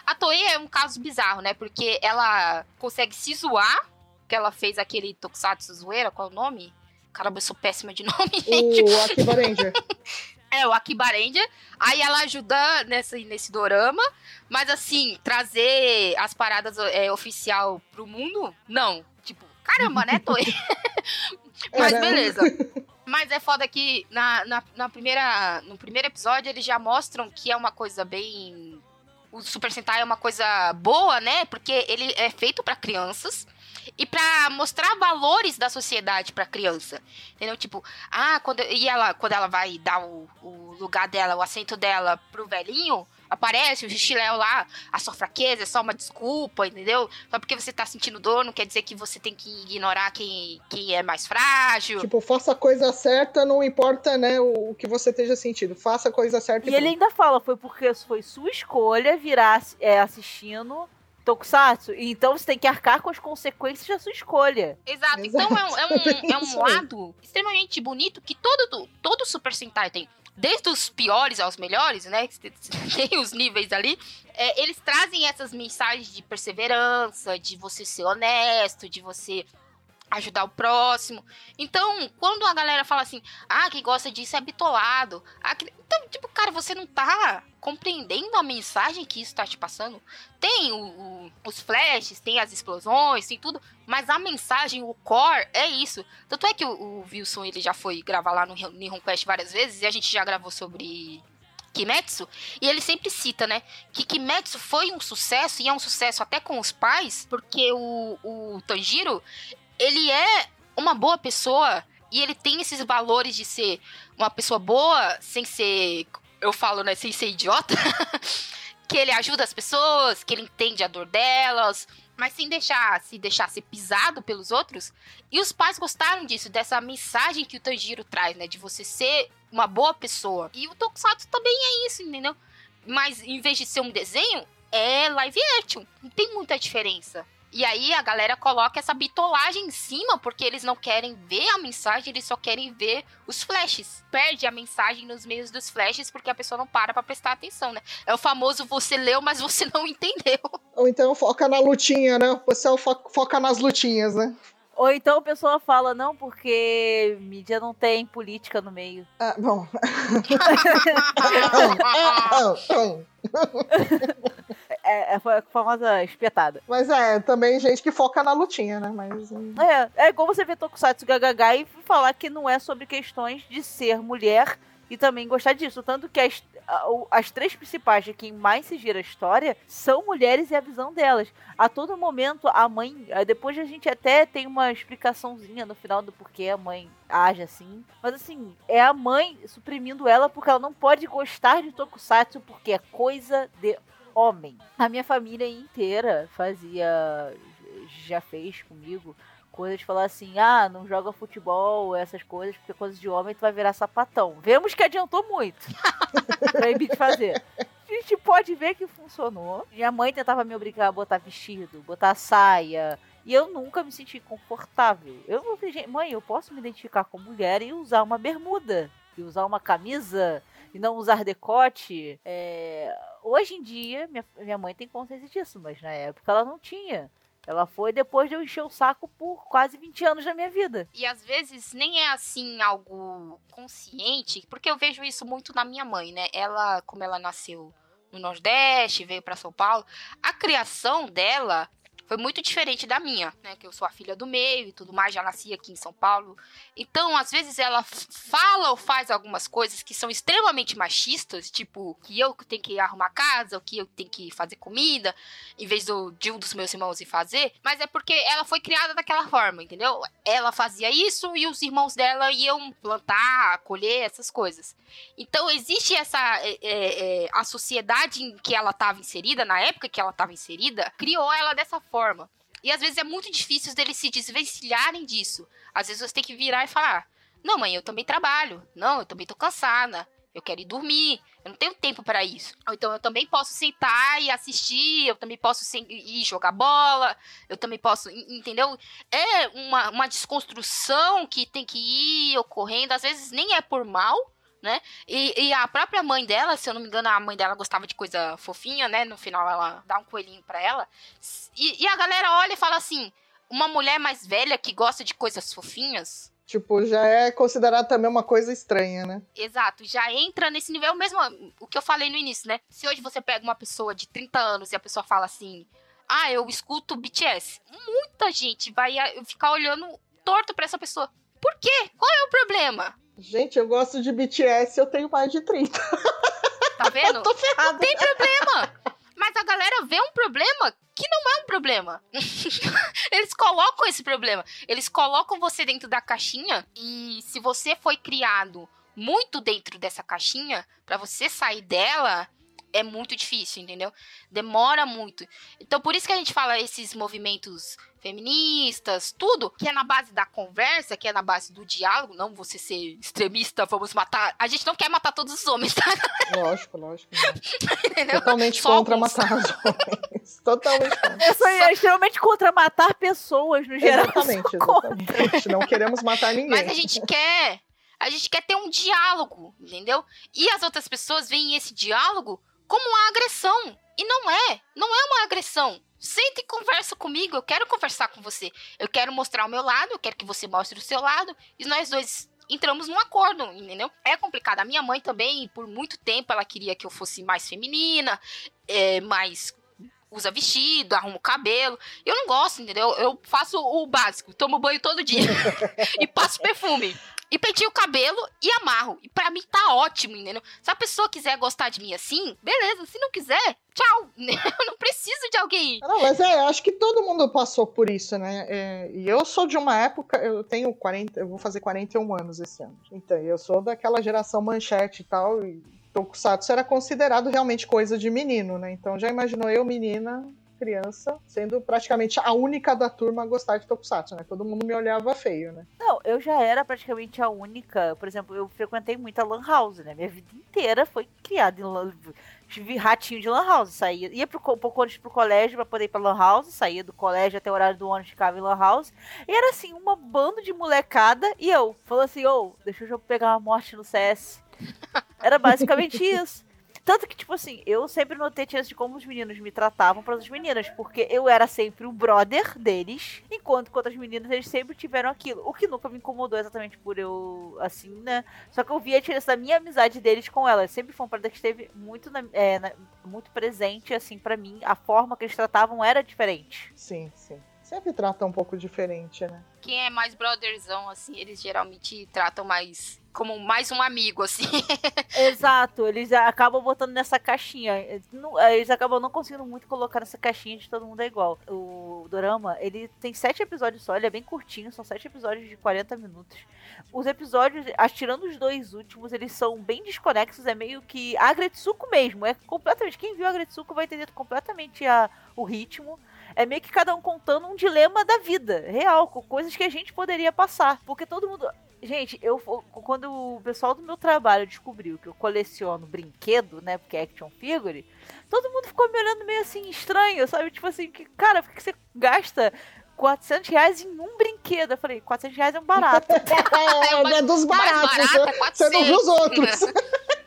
A Toei é um caso bizarro, né? Porque ela consegue se zoar, que ela fez aquele Tokusatsu zoeira, qual é o nome? Caramba, eu sou péssima de nome, gente. o Akiba Ranger. É, o Akiba Ranger. Aí ela ajuda nesse, nesse dorama. Mas assim, trazer as paradas é, oficial pro mundo, não. Tipo, caramba, né, Toei? Mas É, né? beleza. Mas é foda que na, na, na primeira, no primeiro episódio eles já mostram que é uma coisa bem. O Super Sentai é uma coisa boa, né? Porque ele é feito pra crianças e pra mostrar valores da sociedade pra criança. Entendeu? Tipo, ah, quando, e ela, quando ela vai dar o, o lugar dela, o assento dela pro velhinho, aparece o Xixiléu lá, a sua fraqueza é só uma desculpa, entendeu? Só porque você tá sentindo dor, não quer dizer que você tem que ignorar quem, quem é mais frágil. Tipo, faça a coisa certa, não importa, né, o, o que você esteja sentindo. Faça a coisa certa E ele pronto. ainda fala, foi porque foi sua escolha virar é, assistindo Tokusatsu. E Então você tem que arcar com as consequências da sua escolha. Exato. Então é um, é um, é um lado extremamente bonito que todo, todo Super Sentai tem. Desde os piores aos melhores, né? que Tem os níveis ali. É, eles trazem essas mensagens de perseverança, de você ser honesto, de você ajudar o próximo. Então, quando a galera fala assim, ah, quem gosta disso é bitolado. Ah, que- Então, tipo, cara, você não tá compreendendo a mensagem que isso tá te passando. Tem o- o- os flashes, tem as explosões, tem tudo. Mas a mensagem, o core, é isso. Tanto é que o, o Wilson, ele já foi gravar lá no Nihon Quest várias vezes, e a gente já gravou sobre Kimetsu, e ele sempre cita, né, que Kimetsu foi um sucesso, e é um sucesso até com os pais, porque o, o Tanjiro, ele é uma boa pessoa, e ele tem esses valores de ser uma pessoa boa, sem ser, eu falo, né, sem ser idiota, que ele ajuda as pessoas, que ele entende a dor delas, mas sem deixar se deixar ser pisado pelos outros. E os pais gostaram disso, dessa mensagem que o Tanjiro traz, né? De você ser uma boa pessoa. E o Tokusatsu também é isso, entendeu? Mas em vez de ser um desenho, é live action. Não tem muita diferença. E aí a galera coloca essa bitolagem em cima, porque eles não querem ver a mensagem, eles só querem ver os flashes. Perde a mensagem nos meios dos flashes, porque a pessoa não para pra prestar atenção, né? É o famoso você leu, mas você não entendeu. Ou então foca na lutinha, né? Você foca nas lutinhas, né? Ou então a pessoa fala, não, porque mídia não tem política no meio. Ah, bom. é, é, foi a famosa espetada. Mas é, também gente que foca na lutinha, né? Mas, hum. é, é igual você ver Tokusatsu Gagagai e falar que não é sobre questões de ser mulher e também gostar disso. Tanto que as, as três principais de quem mais se gira a história são mulheres e a visão delas. A todo momento, a mãe. Depois a gente até tem uma explicaçãozinha no final do porquê a mãe age assim. Mas assim, é a mãe suprimindo ela porque ela não pode gostar de Tokusatsu porque é coisa de homem. A minha família inteira fazia. Já fez comigo coisas de falar assim, ah, não joga futebol, essas coisas, porque coisas de homem tu vai virar sapatão. Vemos que adiantou muito. Proibir de fazer. A gente pode ver que funcionou. Minha mãe tentava me obrigar a botar vestido, botar saia. E eu nunca me senti confortável. Eu falei, mãe, eu posso me identificar como mulher e usar uma bermuda. E usar uma camisa e não usar decote. É... Hoje em dia, minha, minha mãe tem consciência disso, mas na época ela não tinha. Ela foi depois de eu encher o saco por quase 20 anos da minha vida. E às vezes nem é assim algo consciente, porque eu vejo isso muito na minha mãe, né? Ela, como ela nasceu no Nordeste, veio para São Paulo, a criação dela foi muito diferente da minha, né? Que eu sou a filha do meio e tudo mais, já nasci aqui em São Paulo. Então, às vezes ela fala ou faz algumas coisas que são extremamente machistas, tipo que eu tenho que arrumar casa, ou que eu tenho que fazer comida, em vez do, de um dos meus irmãos ir fazer. Mas é porque ela foi criada daquela forma, entendeu? Ela fazia isso e os irmãos dela iam plantar, colher, essas coisas. Então, existe essa. É, é, é a sociedade em que ela estava inserida, na época que ela estava inserida, criou ela dessa forma forma. E às vezes é muito difícil deles se desvencilharem disso. Às vezes você tem que virar e falar: Não, mãe, eu também trabalho. Não, eu também tô cansada. Eu quero ir dormir. Eu não tenho tempo para isso. Ou então eu também posso sentar e assistir. Eu também posso ir jogar bola. Eu também posso. Entendeu? É uma, uma desconstrução que tem que ir ocorrendo. Às vezes nem é por mal, né? E, e, a própria mãe dela, se eu não me engano, a mãe dela gostava de coisa fofinha, né? No final ela dá um coelhinho para ela. E, e, a galera olha e fala assim: uma mulher mais velha que gosta de coisas fofinhas. Tipo, já é considerado também uma coisa estranha, né? Exato, já entra nesse nível mesmo, o que eu falei no início, né? Se hoje você pega uma pessoa de 30 anos e a pessoa fala assim: ah, eu escuto BTS, muita gente vai ficar olhando torto para essa pessoa. Por quê? Qual é o problema? Gente, eu gosto de BTS eu tenho mais de 30. Tá vendo? tô ferrada. Não tem problema. Mas a galera vê um problema que não é um problema. Eles colocam esse problema. Eles colocam você dentro da caixinha e se você foi criado muito dentro dessa caixinha, para você sair dela é muito difícil, entendeu? Demora muito. Então por isso que a gente fala esses movimentos feministas, tudo, que é na base da conversa, que é na base do diálogo, não você ser extremista, vamos matar. A gente não quer matar todos os homens, tá? Lógico, lógico. Totalmente Só contra alguns. matar os homens. Totalmente contra. Isso aí é extremamente contra matar pessoas, no geral. Exatamente, exatamente. Não queremos matar ninguém. Mas a gente quer. A gente quer ter um diálogo, entendeu? E as outras pessoas veem esse diálogo como uma agressão. E não é. Não é uma agressão. Senta e conversa comigo. Eu quero conversar com você. Eu quero mostrar o meu lado, eu quero que você mostre o seu lado. E nós dois entramos num acordo, entendeu? É complicado. A minha mãe também, por muito tempo, ela queria que eu fosse mais feminina, é, mais usa vestido, arruma o cabelo. Eu não gosto, entendeu? Eu faço o básico, tomo banho todo dia e passo perfume e penteio o cabelo e amarro. E para mim tá ótimo, entendeu? Se a pessoa quiser gostar de mim assim, beleza. Se não quiser, tchau. Eu não preciso de alguém. Não, mas é, acho que todo mundo passou por isso, né? É, e eu sou de uma época, eu tenho 40, eu vou fazer 41 anos esse ano. Então, eu sou daquela geração manchete e tal, e Tokusatsu era considerado realmente coisa de menino, né? Então já imaginou eu, menina, criança, sendo praticamente a única da turma a gostar de Tokusatsu, né? Todo mundo me olhava feio, né? Não, eu já era praticamente a única. Por exemplo, eu frequentei muito a Lan House, né? Minha vida inteira foi criada em Lan Tive ratinho de Lan House. Saía, ia pro, pouco antes pro colégio pra poder ir pra Lan House. Saía do colégio até o horário do ônibus, ficava em Lan House. E era assim, uma banda de molecada. E eu, falou assim: ô, oh, deixa eu pegar uma morte no CS. Era basicamente isso. Tanto que, tipo assim, eu sempre notei tinha de como os meninos me tratavam para as meninas, porque eu era sempre o brother deles, enquanto com outras meninas eles sempre tiveram aquilo. O que nunca me incomodou exatamente por eu, assim, né? Só que eu vi a diferença da minha amizade deles com elas. Sempre foi uma parada que esteve muito, na, é, na, muito presente, assim, para mim. A forma que eles tratavam era diferente. Sim, sim sempre trata um pouco diferente, né? Quem é mais brotherzão, assim, eles geralmente tratam mais como mais um amigo, assim. Exato, eles acabam botando nessa caixinha. Eles acabam não conseguindo muito colocar nessa caixinha de todo mundo é igual. O Dorama, ele tem sete episódios só, ele é bem curtinho, são sete episódios de 40 minutos. Os episódios, tirando os dois últimos, eles são bem desconexos, é meio que a Agretsuko mesmo. É completamente. Quem viu Agretsuko vai entender completamente a, o ritmo. É meio que cada um contando um dilema da vida real, com coisas que a gente poderia passar. Porque todo mundo. Gente, eu quando o pessoal do meu trabalho descobriu que eu coleciono brinquedo, né? Porque é action figure, todo mundo ficou me olhando meio assim estranho, sabe? Tipo assim, que, cara, por que você gasta 400 reais em um brinquedo? Eu falei, 400 reais é um barato. é, é, dos baratos. Barato, é você não viu os outros.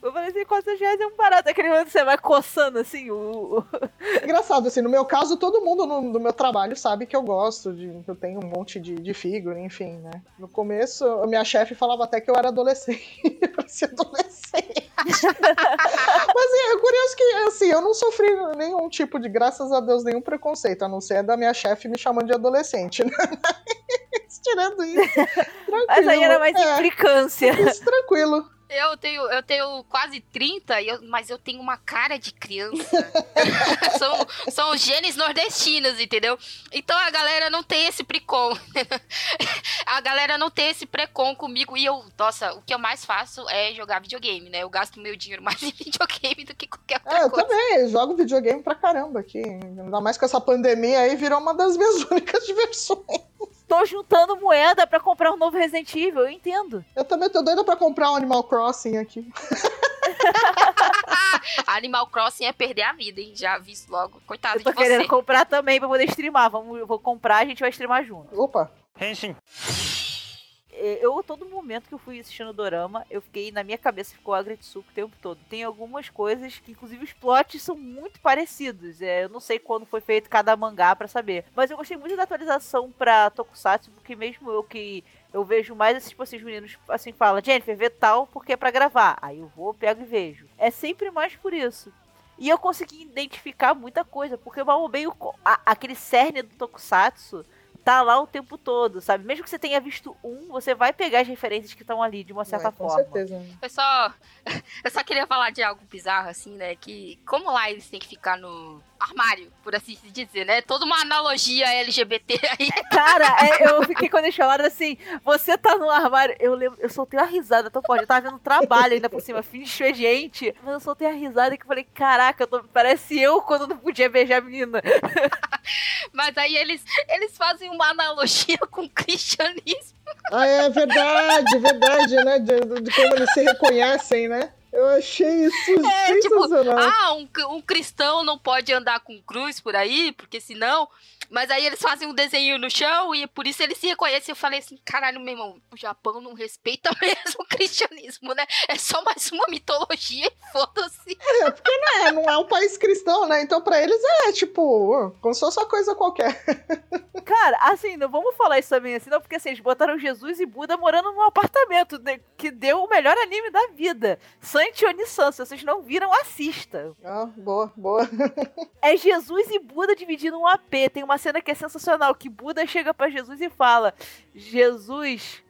Eu falei assim, 400 reais é um barato. Aquele momento que você vai coçando, assim, o... Engraçado, assim, no meu caso, todo mundo no, no, meu trabalho sabe que eu gosto, de, que eu tenho um monte de, de figura, enfim, né? No começo, a minha chefe falava até que eu era adolescente. Parecia adolescente. Mas é, é curioso que, assim, eu não sofri nenhum tipo de, graças a Deus, nenhum preconceito, a não ser da minha chefe me chamando de adolescente, né? Tirando isso. Tranquilo. Mas aí era mais é, implicância. Isso, tranquilo. Eu tenho, eu tenho quase 30, eu, mas eu tenho uma cara de criança. são, são genes nordestinos, entendeu? Então a galera não tem esse precon. a galera não tem esse precon comigo. E eu, nossa, o que eu mais faço é jogar videogame, né? Eu gasto meu dinheiro mais em videogame do que qualquer outra é, eu coisa. Eu também, eu jogo videogame pra caramba aqui. Ainda mais com essa pandemia aí, virou uma das minhas únicas diversões tô juntando moeda para comprar um novo Resident Evil, eu entendo. Eu também tô doida pra comprar um Animal Crossing aqui. Animal Crossing é perder a vida, hein? Já aviso logo. Coitado eu tô de querendo comprar também pra poder streamar. Vamos, eu vou comprar, a gente vai streamar junto. Opa. Henshin. É, eu, todo momento que eu fui assistindo o Dorama, eu fiquei, na minha cabeça ficou a Agretsuko o tempo todo. Tem algumas coisas que, inclusive, os plots são muito parecidos. É, eu não sei quando foi feito cada mangá para saber. Mas eu gostei muito da atualização pra Tokusatsu, porque mesmo eu que eu vejo mais esses, tipo, esses meninos assim, fala, Jennifer, vê tal porque é pra gravar. Aí eu vou, pego e vejo. É sempre mais por isso. E eu consegui identificar muita coisa, porque eu mal bem aquele cerne do Tokusatsu tá lá o tempo todo, sabe? Mesmo que você tenha visto um, você vai pegar as referências que estão ali de uma certa é, com forma. Certeza. Eu só, eu só queria falar de algo bizarro, assim, né? Que como lá eles têm que ficar no armário, por assim se dizer, né? Toda uma analogia LGBT aí. Cara, é, eu fiquei quando eles falaram assim, você tá no armário. Eu lembro, eu soltei uma risada tão forte. Eu tava vendo trabalho ainda por cima, fim de expediente. Mas eu soltei a risada que eu falei, caraca, eu tô, parece eu quando não podia beijar a menina. Mas aí eles, eles fazem uma analogia com o cristianismo. Ah, é verdade, verdade, né? De, de como eles se reconhecem, né? Eu achei isso é, tipo, ah, um, um cristão não pode andar com cruz por aí, porque senão mas aí eles fazem um desenho no chão e por isso eles se reconhecem. Eu falei assim, caralho, meu irmão, o Japão não respeita mesmo o cristianismo, né? É só mais uma mitologia e foda-se. É, porque não é, não é um país cristão, né? Então pra eles é tipo, como se fosse uma coisa qualquer. Cara, assim, não vamos falar isso também assim, não, porque assim, eles botaram Jesus e Buda morando num apartamento que deu o melhor anime da vida. Santi Onisan, se vocês não viram, assista. Ah, boa, boa. É Jesus e Buda dividindo um AP. Tem uma cena que é sensacional, que Buda chega para Jesus e fala: Jesus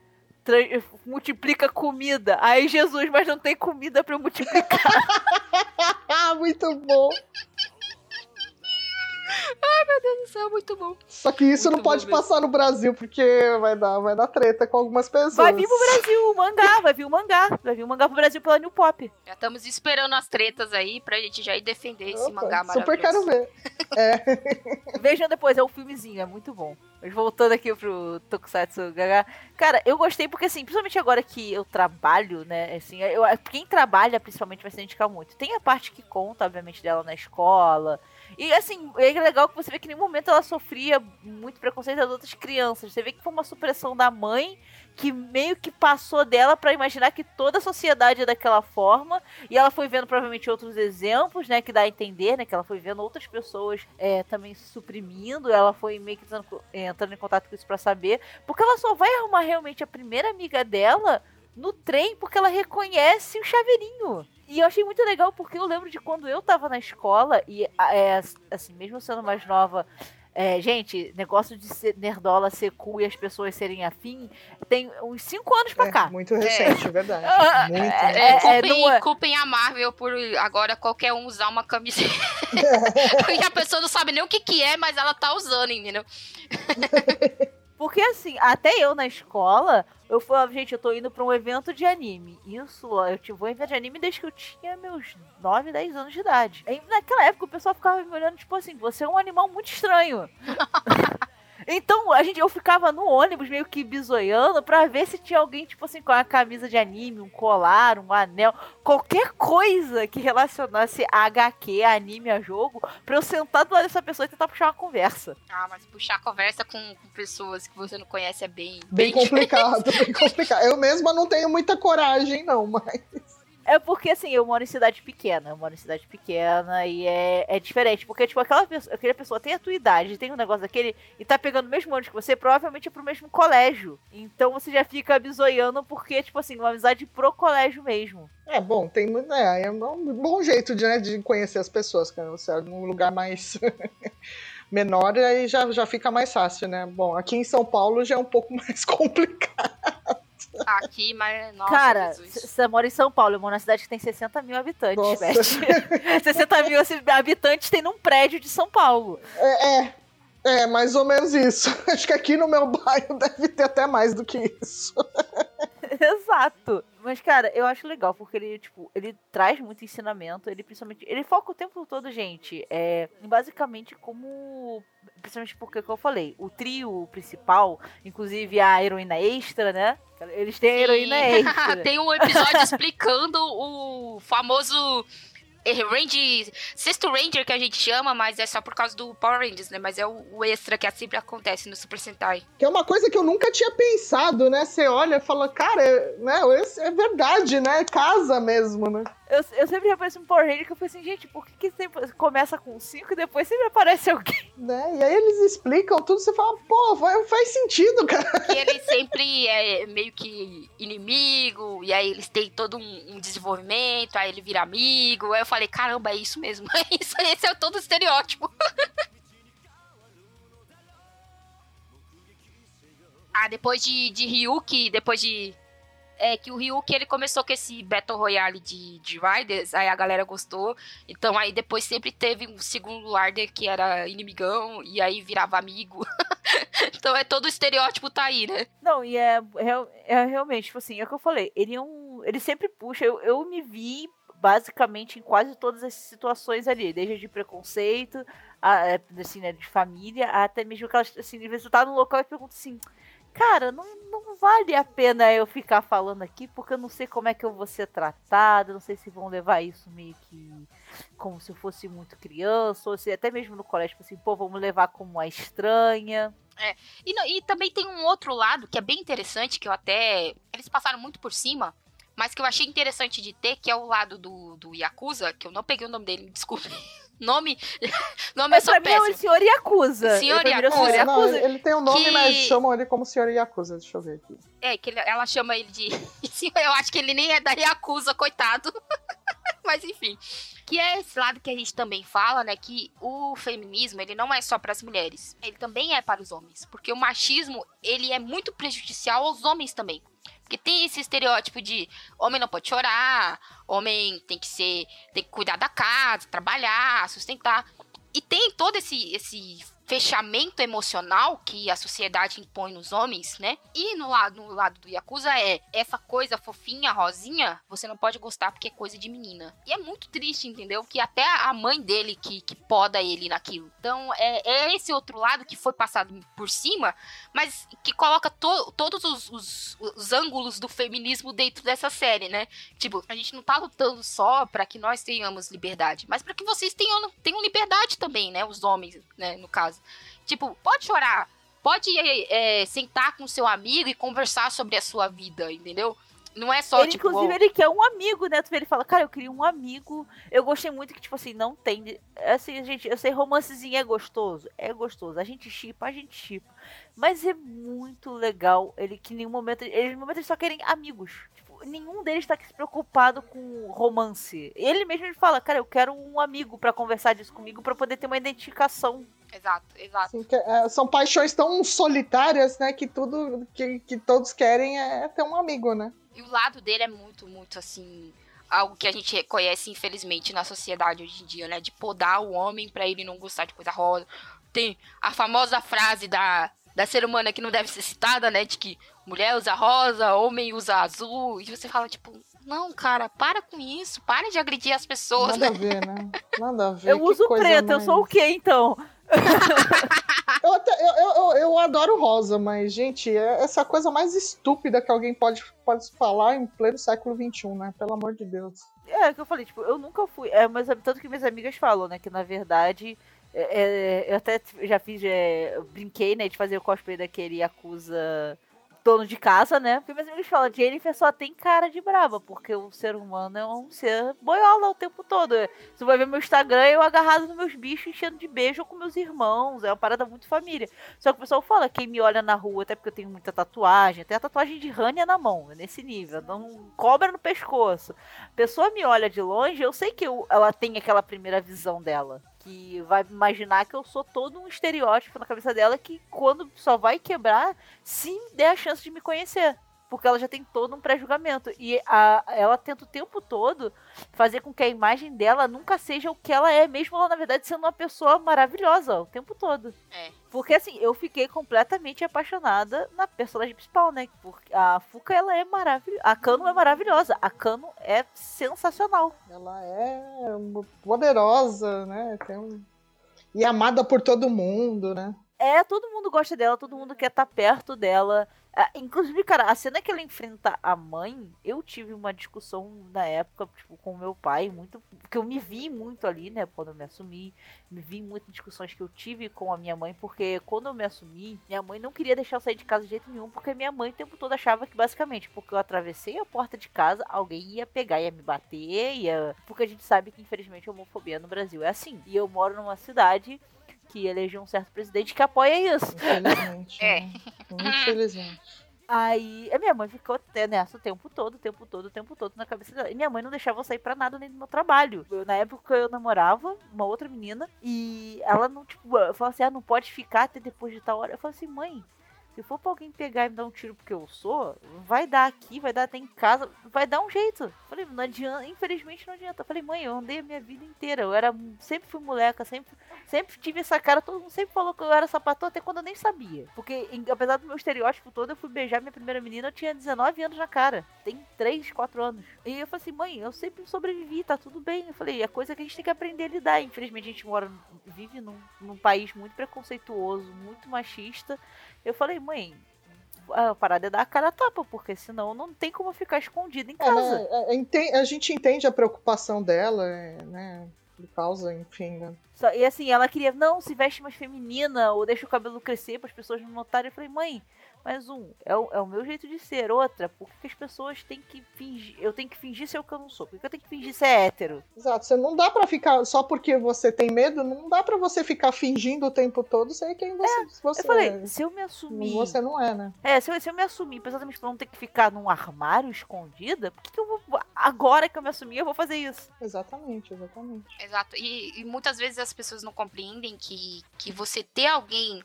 multiplica comida. Aí Jesus, mas não tem comida para multiplicar. Muito bom. Ai, meu Deus do céu, muito bom. Só que isso Muito não pode mesmo. passar no Brasil, porque vai dar, vai dar treta com algumas pessoas. Vai vir pro Brasil o mangá, vai vir o mangá. Vai vir o mangá pro Brasil pela New Pop. Já estamos esperando as tretas aí pra gente já ir defender esse Opa, mangá maravilhoso. Super quero ver. Vejam depois, é um filmezinho, é muito bom. Mas voltando aqui pro Tokusatsu Gaga. Cara, eu gostei porque, assim, principalmente agora que eu trabalho, né? Assim, eu, quem trabalha, principalmente, vai se identificar muito. Tem a parte que conta, obviamente, dela na escola. E, assim, é legal que você vê que em nenhum momento ela sofria muito preconceito das outras crianças. Você vê que foi uma supressão da mãe que meio que passou dela pra imaginar que toda a sociedade é daquela forma. E ela foi vendo provavelmente outros exemplos, né? Que dá a entender, né? Que ela foi vendo outras pessoas é, também suprimindo. Ela foi meio que entrando, entrando em contato com isso pra saber. Porque ela só vai arrumar realmente a primeira amiga dela no trem porque ela reconhece o chaveirinho. E eu achei muito legal porque eu lembro de quando eu tava na escola e, é, assim, mesmo sendo mais nova, é, gente, negócio de ser nerdola ser cool e as pessoas serem afim, tem uns 5 anos pra É, cá. muito recente, verdade. Ah, Muito. é, É, é, culpem, é. culpem a Marvel por agora qualquer um usar uma camiseta. e a pessoa não sabe nem o que, que é, mas ela tá usando, entendeu? Porque assim, até eu na escola, eu falava, gente, eu tô indo pra um evento de anime. Isso, eu te vou evento de anime desde que eu tinha meus 9, 10 anos de idade. Aí, naquela época o pessoal ficava me olhando, tipo assim, você é um animal muito estranho. Então, a gente, eu ficava no ônibus meio que bisoiando pra ver se tinha alguém, tipo assim, com a camisa de anime, um colar, um anel, qualquer coisa que relacionasse a HQ, a anime, a jogo, pra eu sentar do lado dessa pessoa e tentar puxar uma conversa. Ah, mas puxar conversa com, com pessoas que você não conhece é bem. Bem complicado, bem complicado. Eu mesma não tenho muita coragem, não, mas. É porque, assim, eu moro em cidade pequena. Eu moro em cidade pequena e é, é diferente. Porque, tipo, aquela pessoa, aquela pessoa tem a tua idade, tem um negócio daquele e tá pegando o mesmo ônibus que você, provavelmente é pro mesmo colégio. Então você já fica bisoiando porque, tipo assim, uma amizade pro colégio mesmo. É bom, tem. É, é um bom jeito de, né, de conhecer as pessoas, quando você é num lugar mais. menor, aí já, já fica mais fácil, né? Bom, aqui em São Paulo já é um pouco mais complicado. Aqui, mas. Nossa, Cara, você mora em São Paulo, eu moro na cidade que tem 60 mil habitantes, Nossa. Beth. 60 mil assim, habitantes tem num prédio de São Paulo. É, é, é, mais ou menos isso. Acho que aqui no meu bairro deve ter até mais do que isso. Exato. Mas, cara, eu acho legal, porque ele, tipo, ele traz muito ensinamento, ele principalmente. Ele foca o tempo todo, gente, é, basicamente como. Principalmente porque, como eu falei, o trio principal, inclusive a heroína extra, né? Eles têm a heroína Sim. extra. Tem um episódio explicando o famoso Range, sexto Ranger que a gente chama, mas é só por causa do Power Rangers, né? Mas é o, o extra que sempre acontece no Super Sentai. Que é uma coisa que eu nunca tinha pensado, né? Você olha e fala, cara, é, né, é verdade, né? Casa mesmo, né? Eu, eu sempre apareço um Power Ranger que eu falei assim, gente, por que, que sempre começa com 5 e depois sempre aparece alguém? né? E aí eles explicam tudo, você fala, pô, vai- faz sentido, cara. Que ele sempre é meio que inimigo, e aí eles têm todo um, um desenvolvimento, aí ele vira amigo. Aí eu falei, caramba, é isso mesmo. Isso, esse é todo o estereótipo. ah, depois de, de Ryuki, depois de. É que o Ryuki ele começou com esse Battle Royale de, de Riders, aí a galera gostou. Então aí depois sempre teve um segundo Rider que era inimigão, e aí virava amigo. então é todo o estereótipo tá aí, né? Não, e é, real- é realmente, tipo assim, é o que eu falei, ele é um. Ele sempre puxa, eu, eu me vi basicamente em quase todas as situações ali, desde de preconceito, a, é, assim, né, de família, até mesmo aquelas, assim, de tu tá num local e pergunta assim, cara, não, não vale a pena eu ficar falando aqui, porque eu não sei como é que eu vou ser tratado, não sei se vão levar isso meio que como se eu fosse muito criança, ou se até mesmo no colégio, tipo assim, pô, vamos levar como uma estranha. E, não- e também tem um outro lado que é bem interessante, que eu até. Eles passaram muito por cima, mas que eu achei interessante de ter, que é o lado do, do Yakuza, que eu não peguei o nome dele, me desculpe. Nome. nome eu Mas sou pra mim é o péssimo. senhor Yakuza. Senhor Ele é Yakuza. É, não, Yakuza. ele tem um nome, Que- mas chamam ele como Senhor Yakuza. Deixa eu ver aqui. É, que ele- ela chama ele de. Eu acho que ele nem é da Yakuza, coitado. Mas enfim. Que é esse lado que a gente também fala, né? Que o feminismo, ele não é só para as mulheres. Ele também é para os homens. Porque o machismo, ele é muito prejudicial aos homens também. Porque tem esse estereótipo de homem não pode chorar, homem tem que ser. tem que cuidar da casa, trabalhar, sustentar. e tem todo esse, esse fechamento emocional que a sociedade impõe nos homens, né? E no lado, no lado do Yakuza é essa coisa fofinha, rosinha, você não pode gostar porque é coisa de menina. E é muito triste, entendeu? Que até a mãe dele que, que poda ele naquilo. Então é, é esse outro lado que foi passado por cima, mas que coloca to, todos os, os, os, ângulos do feminismo dentro dessa série, né? Tipo, a gente não tá lutando só para que nós tenhamos liberdade, mas para que vocês tenham, tenham liberdade também, né? Os homens, né? No caso. Tipo, pode chorar, pode é, sentar com seu amigo e conversar sobre a sua vida, entendeu? Não é só, ele, tipo... Inclusive, ele quer um amigo, né? Tu vê, ele fala, cara, eu queria um amigo. Eu gostei muito que, tipo assim, não tem... Assim, gente, eu sei, romancezinho é gostoso. É gostoso. A gente chipa, a gente chipa. Mas é muito legal ele que em nenhum momento... Eles, no momento, eles só querem amigos. Tipo, nenhum deles tá se preocupado com romance. Ele mesmo ele fala, cara, eu quero um amigo para conversar disso comigo para poder ter uma identificação Exato, exato. que, é, são paixões tão solitárias, né, que tudo que, que todos querem é ter um amigo, né? E o lado dele é muito, muito assim, algo que a gente reconhece infelizmente na sociedade hoje em dia, né, de podar o homem para ele não gostar de coisa rosa. Tem a famosa frase da da ser humana que não deve ser citada, né, de que mulher usa rosa, homem usa azul, e você fala tipo, não, cara, para com isso, para de agredir as pessoas. Nada né? a ver, né? Nada a ver. Eu uso preto, mais... eu sou o quê então? eu, até, eu, eu, eu, adoro rosa, mas, gente, é essa coisa mais estúpida que alguém pode, pode falar em pleno século XXI, né? Pelo amor de Deus. É, é que eu falei, tipo, eu nunca fui. É, mas tanto que minhas amigas falam, né? Que na verdade. É, é, eu até já fiz, é, brinquei, né, de fazer o cosplay daquele acusa dono de casa, né? Porque meus amigos falam, Jennifer só tem cara de brava, porque o ser humano é um ser boiola o tempo todo. Você vai ver meu Instagram, eu agarrado nos meus bichos, enchendo de beijo com meus irmãos. É uma parada muito família. Só que o pessoal fala, quem me olha na rua, até porque eu tenho muita tatuagem, até a tatuagem de Rania na mão, é nesse nível. Não cobra no pescoço. A pessoa me olha de longe, eu sei que eu, ela tem aquela primeira visão dela que vai imaginar que eu sou todo um estereótipo na cabeça dela que quando só vai quebrar se der a chance de me conhecer. Porque ela já tem todo um pré-julgamento. E a, ela tenta o tempo todo fazer com que a imagem dela nunca seja o que ela é, mesmo ela, na verdade, sendo uma pessoa maravilhosa o tempo todo. É. Porque, assim, eu fiquei completamente apaixonada na personagem principal, né? Porque a Fuka, ela é maravilhosa. A Kano é maravilhosa. A Kano é sensacional. Ela é poderosa, né? Tem um... E amada por todo mundo, né? É, todo mundo gosta dela, todo mundo quer estar tá perto dela. Ah, inclusive, cara, a cena que ela enfrenta a mãe, eu tive uma discussão na época, tipo, com meu pai, muito. Porque eu me vi muito ali, né? Quando eu me assumi. Me vi muito em discussões que eu tive com a minha mãe, porque quando eu me assumi, minha mãe não queria deixar eu sair de casa de jeito nenhum, porque minha mãe o tempo todo achava que, basicamente, porque eu atravessei a porta de casa, alguém ia pegar, ia me bater, ia. Porque a gente sabe que, infelizmente, a homofobia no Brasil é assim. E eu moro numa cidade que elegeu um certo presidente que apoia isso. Infelizmente. é. Né? Infelizmente. Aí, a minha mãe ficou até nessa o tempo todo, o tempo todo, o tempo todo na cabeça dela. E minha mãe não deixava eu sair pra nada nem do meu trabalho. Eu, na época eu namorava uma outra menina e ela não, tipo, falou assim: ah, não pode ficar até depois de tal hora. Eu falei assim, mãe, se for pra alguém pegar e me dar um tiro porque eu sou, vai dar aqui, vai dar até em casa, vai dar um jeito. Falei, não adianta, infelizmente não adianta. Falei, mãe, eu andei a minha vida inteira. Eu era, sempre fui moleca, sempre, sempre tive essa cara. Todo mundo sempre falou que eu era sapatão, até quando eu nem sabia. Porque, em, apesar do meu estereótipo todo, eu fui beijar minha primeira menina, eu tinha 19 anos na cara. Tem 3, 4 anos. E eu falei assim, mãe, eu sempre sobrevivi, tá tudo bem. Eu falei, é coisa que a gente tem que aprender a lidar. Infelizmente, a gente mora, vive num, num país muito preconceituoso, muito machista. Eu falei, mãe, a parada é dar a cara a tapa, porque senão não tem como ficar escondido em casa. É, é, a gente entende a preocupação dela, é, né? Por causa, enfim, né? Só, e assim, ela queria, não, se veste mais feminina, ou deixa o cabelo crescer para as pessoas não notarem. Eu falei, mãe, mas um, é o, é o meu jeito de ser. Outra, por que as pessoas têm que fingir. Eu tenho que fingir ser o que eu não sou. Por que eu tenho que fingir ser hétero? Exato. Você não dá para ficar. Só porque você tem medo, não dá para você ficar fingindo o tempo todo ser quem você, é, você eu falei, é. se eu me assumir. Você não é, né? É, se eu, se eu me assumir, pra não ter que ficar num armário escondida, por que, que eu vou. Agora que eu me assumi, eu vou fazer isso? Exatamente, exatamente. Exato. E, e muitas vezes as pessoas não compreendem que, que você ter alguém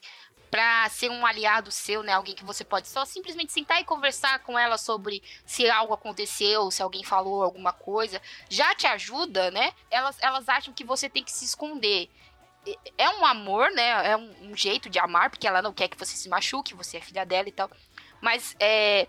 para ser um aliado seu, né? Alguém que você pode só simplesmente sentar e conversar com ela sobre se algo aconteceu, se alguém falou alguma coisa, já te ajuda, né? Elas, elas acham que você tem que se esconder. é um amor, né? É um, um, jeito de amar, porque ela não quer que você se machuque, você é filha dela e tal. Mas é,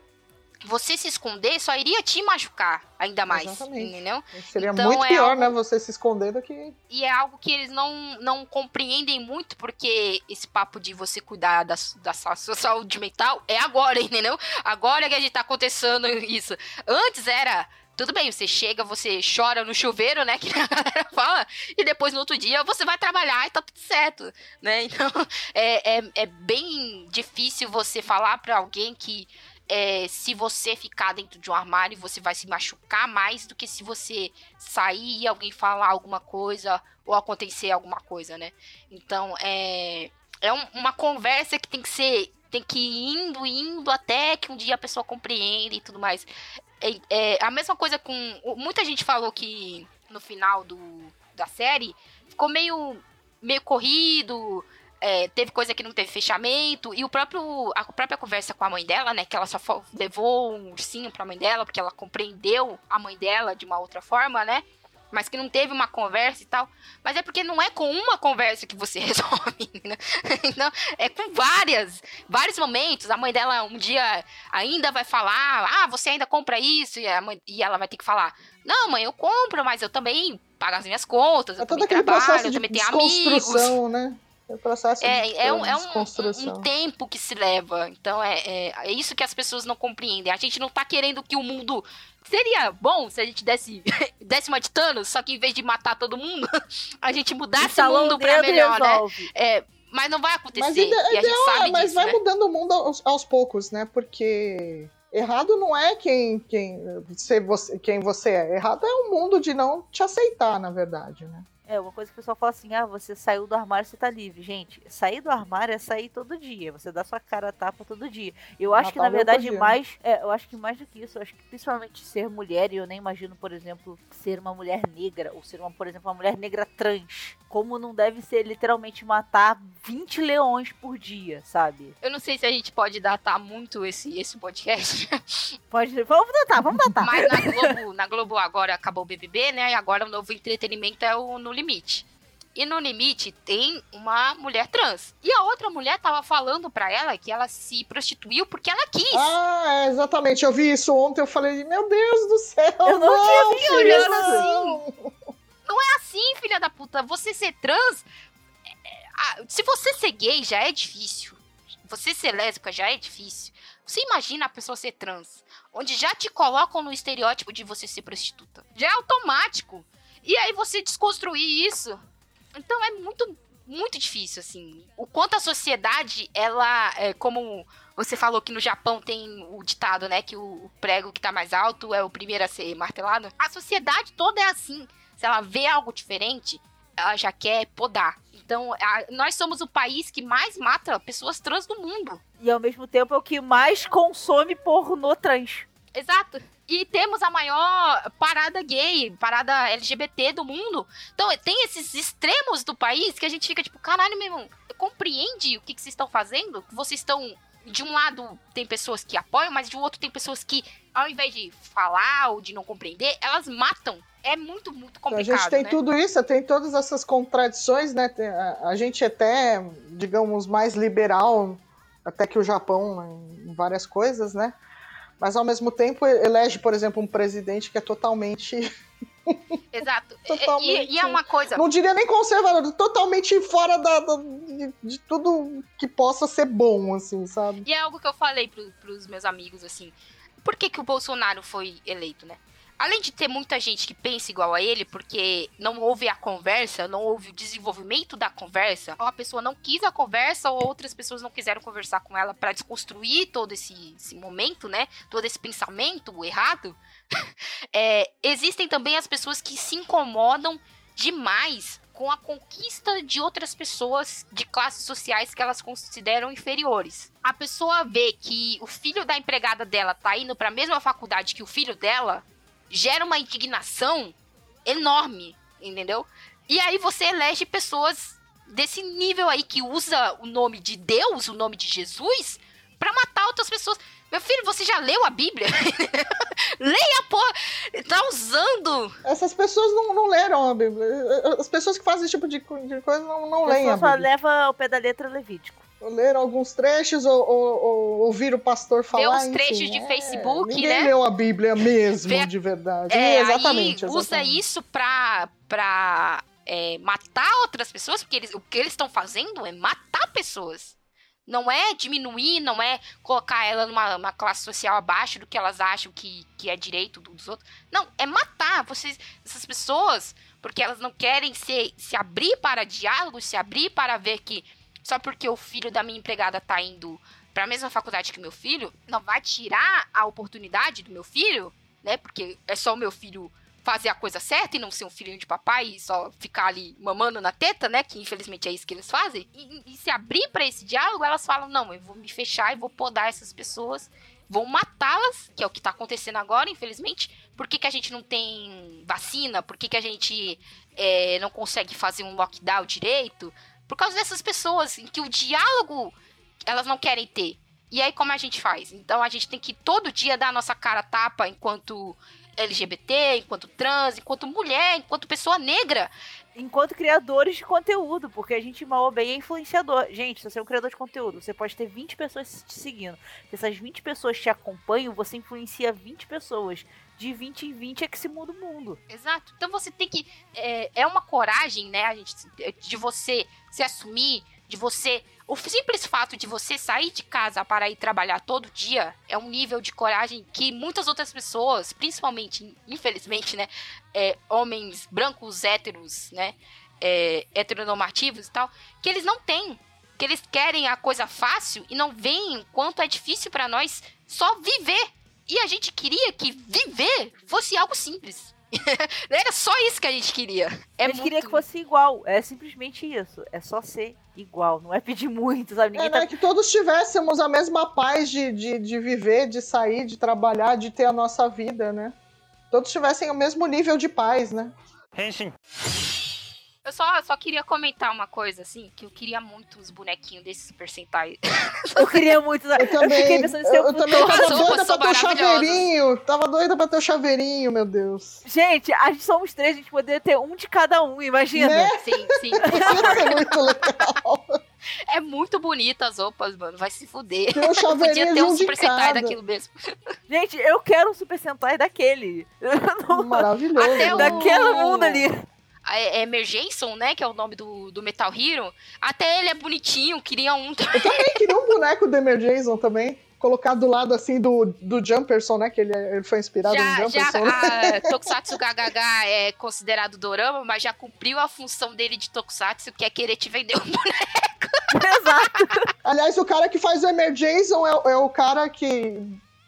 você se esconder só iria te machucar ainda mais, Exatamente. entendeu? Seria então, muito é pior, algo... né, você se esconder do que... E é algo que eles não, não compreendem muito, porque esse papo de você cuidar da, da sua saúde mental é agora, entendeu? Agora que a gente tá acontecendo isso. Antes era... Tudo bem, você chega, você chora no chuveiro, né? Que a galera fala, e depois no outro dia você vai trabalhar e tá tudo certo, né? Então é, é, é bem difícil você falar para alguém que é, se você ficar dentro de um armário, você vai se machucar mais do que se você sair e alguém falar alguma coisa ou acontecer alguma coisa, né? Então, é, é um, uma conversa que tem que ser. Tem que ir indo, indo, até que um dia a pessoa compreenda e tudo mais. É, é a mesma coisa com. Muita gente falou que no final do, da série ficou meio, meio corrido é, teve coisa que não teve fechamento, e o próprio, a própria conversa com a mãe dela, né, que ela só levou um ursinho pra mãe dela, porque ela compreendeu a mãe dela de uma outra forma, né, mas que não teve uma conversa e tal. Mas é porque não é com uma conversa que você resolve, né? Então, é com várias, vários momentos. A mãe dela um dia ainda vai falar: Ah, você ainda compra isso? E, a mãe, e ela vai ter que falar: Não, mãe, eu compro, mas eu também pago as minhas contas, eu é também trabalho, eu também tenho amigos. Né? É processo é, de é, um, é um, um, tempo que se leva. Então é, é, é, isso que as pessoas não compreendem. A gente não tá querendo que o mundo. Seria bom se a gente desse, desse uma de Thanos, só que em vez de matar todo mundo, a gente mudasse o mundo pra melhor, né? É, mas não vai acontecer. Mas, e a gente sabe mas disso, vai né? mudando o mundo aos, aos poucos, né? Porque errado não é quem, quem, ser você, quem você é. Errado é o mundo de não te aceitar, na verdade, né? É, uma coisa que o pessoal fala assim, ah, você saiu do armário, você tá livre. Gente, sair do armário é sair todo dia. Você dá sua cara a tapa todo dia. Eu acho que, na verdade, mais. É, eu acho que mais do que isso, eu acho que principalmente ser mulher, e eu nem imagino, por exemplo, ser uma mulher negra, ou ser, uma, por exemplo, uma mulher negra trans. Como não deve ser literalmente matar 20 leões por dia, sabe? Eu não sei se a gente pode datar muito esse, esse podcast. Pode. Vamos datar, vamos datar. Mas na Globo, na Globo agora acabou o BBB, né? E agora o novo entretenimento é o No Limite. E no limite tem uma mulher trans. E a outra mulher tava falando para ela que ela se prostituiu porque ela quis. Ah, é, exatamente. Eu vi isso ontem, eu falei, meu Deus do céu. Eu não, não tinha visto olhando assim. Não é assim, filha da puta. Você ser trans. É, se você ser gay já é difícil. Você ser lésbica já é difícil. Você imagina a pessoa ser trans, onde já te colocam no estereótipo de você ser prostituta. Já é automático. E aí você desconstruir isso então é muito, muito difícil, assim. O quanto a sociedade, ela, é, como você falou que no Japão tem o ditado, né, que o prego que tá mais alto é o primeiro a ser martelado. A sociedade toda é assim. Se ela vê algo diferente, ela já quer podar. Então, a, nós somos o país que mais mata pessoas trans do mundo. E ao mesmo tempo é o que mais consome pornô trans. Exato. E temos a maior parada gay, parada LGBT do mundo. Então, tem esses extremos do país que a gente fica tipo, caralho, meu irmão, compreende o que, que vocês estão fazendo? Vocês estão. De um lado tem pessoas que apoiam, mas de outro tem pessoas que, ao invés de falar ou de não compreender, elas matam. É muito, muito complicado. A gente tem né? tudo isso, tem todas essas contradições, né? A gente é até, digamos, mais liberal até que o Japão em várias coisas, né? Mas ao mesmo tempo elege, por exemplo, um presidente que é totalmente. Exato. totalmente, e, e, é uma coisa. Não diria nem conservador, totalmente fora da, da de, de, tudo que possa ser bom, assim, sabe? E é algo que eu falei pro, pros meus amigos, assim. Por que, que o Bolsonaro foi eleito, né? Além de ter muita gente que pensa igual a ele, porque não houve a conversa, não houve o desenvolvimento da conversa, ou a pessoa não quis a conversa, ou outras pessoas não quiseram conversar com ela para desconstruir todo esse, esse, momento, né? Todo esse pensamento errado. é, existem também as pessoas que se incomodam demais com a conquista de outras pessoas de classes sociais que elas consideram inferiores. A pessoa vê que o filho da empregada dela tá indo para a mesma faculdade que o filho dela, gera uma indignação enorme, entendeu? E aí você elege pessoas desse nível aí que usa o nome de Deus, o nome de Jesus, para matar outras pessoas. Meu filho, você já leu a Bíblia? Leia, pô! Tá, us usando. Essas pessoas não, não leram a Bíblia. As pessoas que fazem esse tipo de, de coisa não, não leem a só Bíblia. leva ao pé da letra Levítico. Leram alguns trechos ou, ou, ou ouviram o pastor falar. uns enfim, trechos de é, Facebook, ninguém né? leu a Bíblia mesmo, Vê- de verdade. É, exatamente. aí usa exatamente. isso pra, pra é, matar outras pessoas, porque eles, o que eles estão fazendo é matar pessoas. Não é diminuir, não é colocar ela numa, numa classe social abaixo do que elas acham que, que é direito dos outros. Não, é matar vocês, essas pessoas, porque elas não querem se, se abrir para diálogo, se abrir para ver que só porque o filho da minha empregada tá indo para a mesma faculdade que o meu filho, não vai tirar a oportunidade do meu filho, né? Porque é só o meu filho fazer a coisa certa e não ser um filhinho de papai e só ficar ali mamando na teta, né? Que infelizmente é isso que eles fazem. E, e se abrir para esse diálogo, elas falam: não, eu vou me fechar e vou podar essas pessoas, vou matá-las, que é o que tá acontecendo agora, infelizmente. Por que, que a gente não tem vacina? Por que, que a gente é, não consegue fazer um lockdown direito? Por causa dessas pessoas em que o diálogo elas não querem ter. E aí, como a gente faz? Então, a gente tem que todo dia dar a nossa cara tapa enquanto LGBT, enquanto trans, enquanto mulher, enquanto pessoa negra. Enquanto criadores de conteúdo, porque a gente mal ou bem é influenciador. Gente, se você é um criador de conteúdo, você pode ter 20 pessoas te seguindo. Se essas 20 pessoas te acompanham, você influencia 20 pessoas. De 20 em 20 é que se muda o mundo. Exato. Então você tem que. É, é uma coragem, né, a gente, de você se assumir, de você. O simples fato de você sair de casa para ir trabalhar todo dia é um nível de coragem que muitas outras pessoas, principalmente, infelizmente, né, é, homens brancos, héteros, né, é, heteronormativos e tal, que eles não têm. Que eles querem a coisa fácil e não veem quanto é difícil para nós só viver. E a gente queria que viver fosse algo simples. Era só isso que a gente queria. É a gente muito... queria que fosse igual. É simplesmente isso. É só ser igual. Não é pedir muito, sabe? Ninguém É, tá né, que todos tivéssemos a mesma paz de, de, de viver, de sair, de trabalhar, de ter a nossa vida, né? Todos tivessem o mesmo nível de paz, né? Eu só, só queria comentar uma coisa, assim, que eu queria muito os bonequinhos desse Super Sentai. Eu queria muito. Eu também, fiquei pensando eu, eu também tava As doida pra ter o chaveirinho. Tava doida pra ter o chaveirinho, meu Deus. Gente, a gente somos três, a gente poderia ter um de cada um, imagina. Né? Sim, sim. Ia ser muito legal. É muito bonita as roupas, mano. Vai se fuder. Ter um Podia ter um Super Sentai daquilo mesmo. Gente, eu quero um Super Sentai daquele. Maravilhoso. Até o- Daquele mundo ali. É, é Emergenson, né? Que é o nome do, do Metal Hero. Até ele é bonitinho, queria um. Eu também queria um boneco do Emer Jason também. Colocar do lado assim do, do Jumperson, né? Que ele, ele foi inspirado no Já, já Jumperson. né? a Tokusatsu GHH é considerado dorama, mas já cumpriu a função dele de Tokusatsu, que é querer te vender um boneco. Exato. Aliás, o cara que faz o Emer Jason é, é o cara que,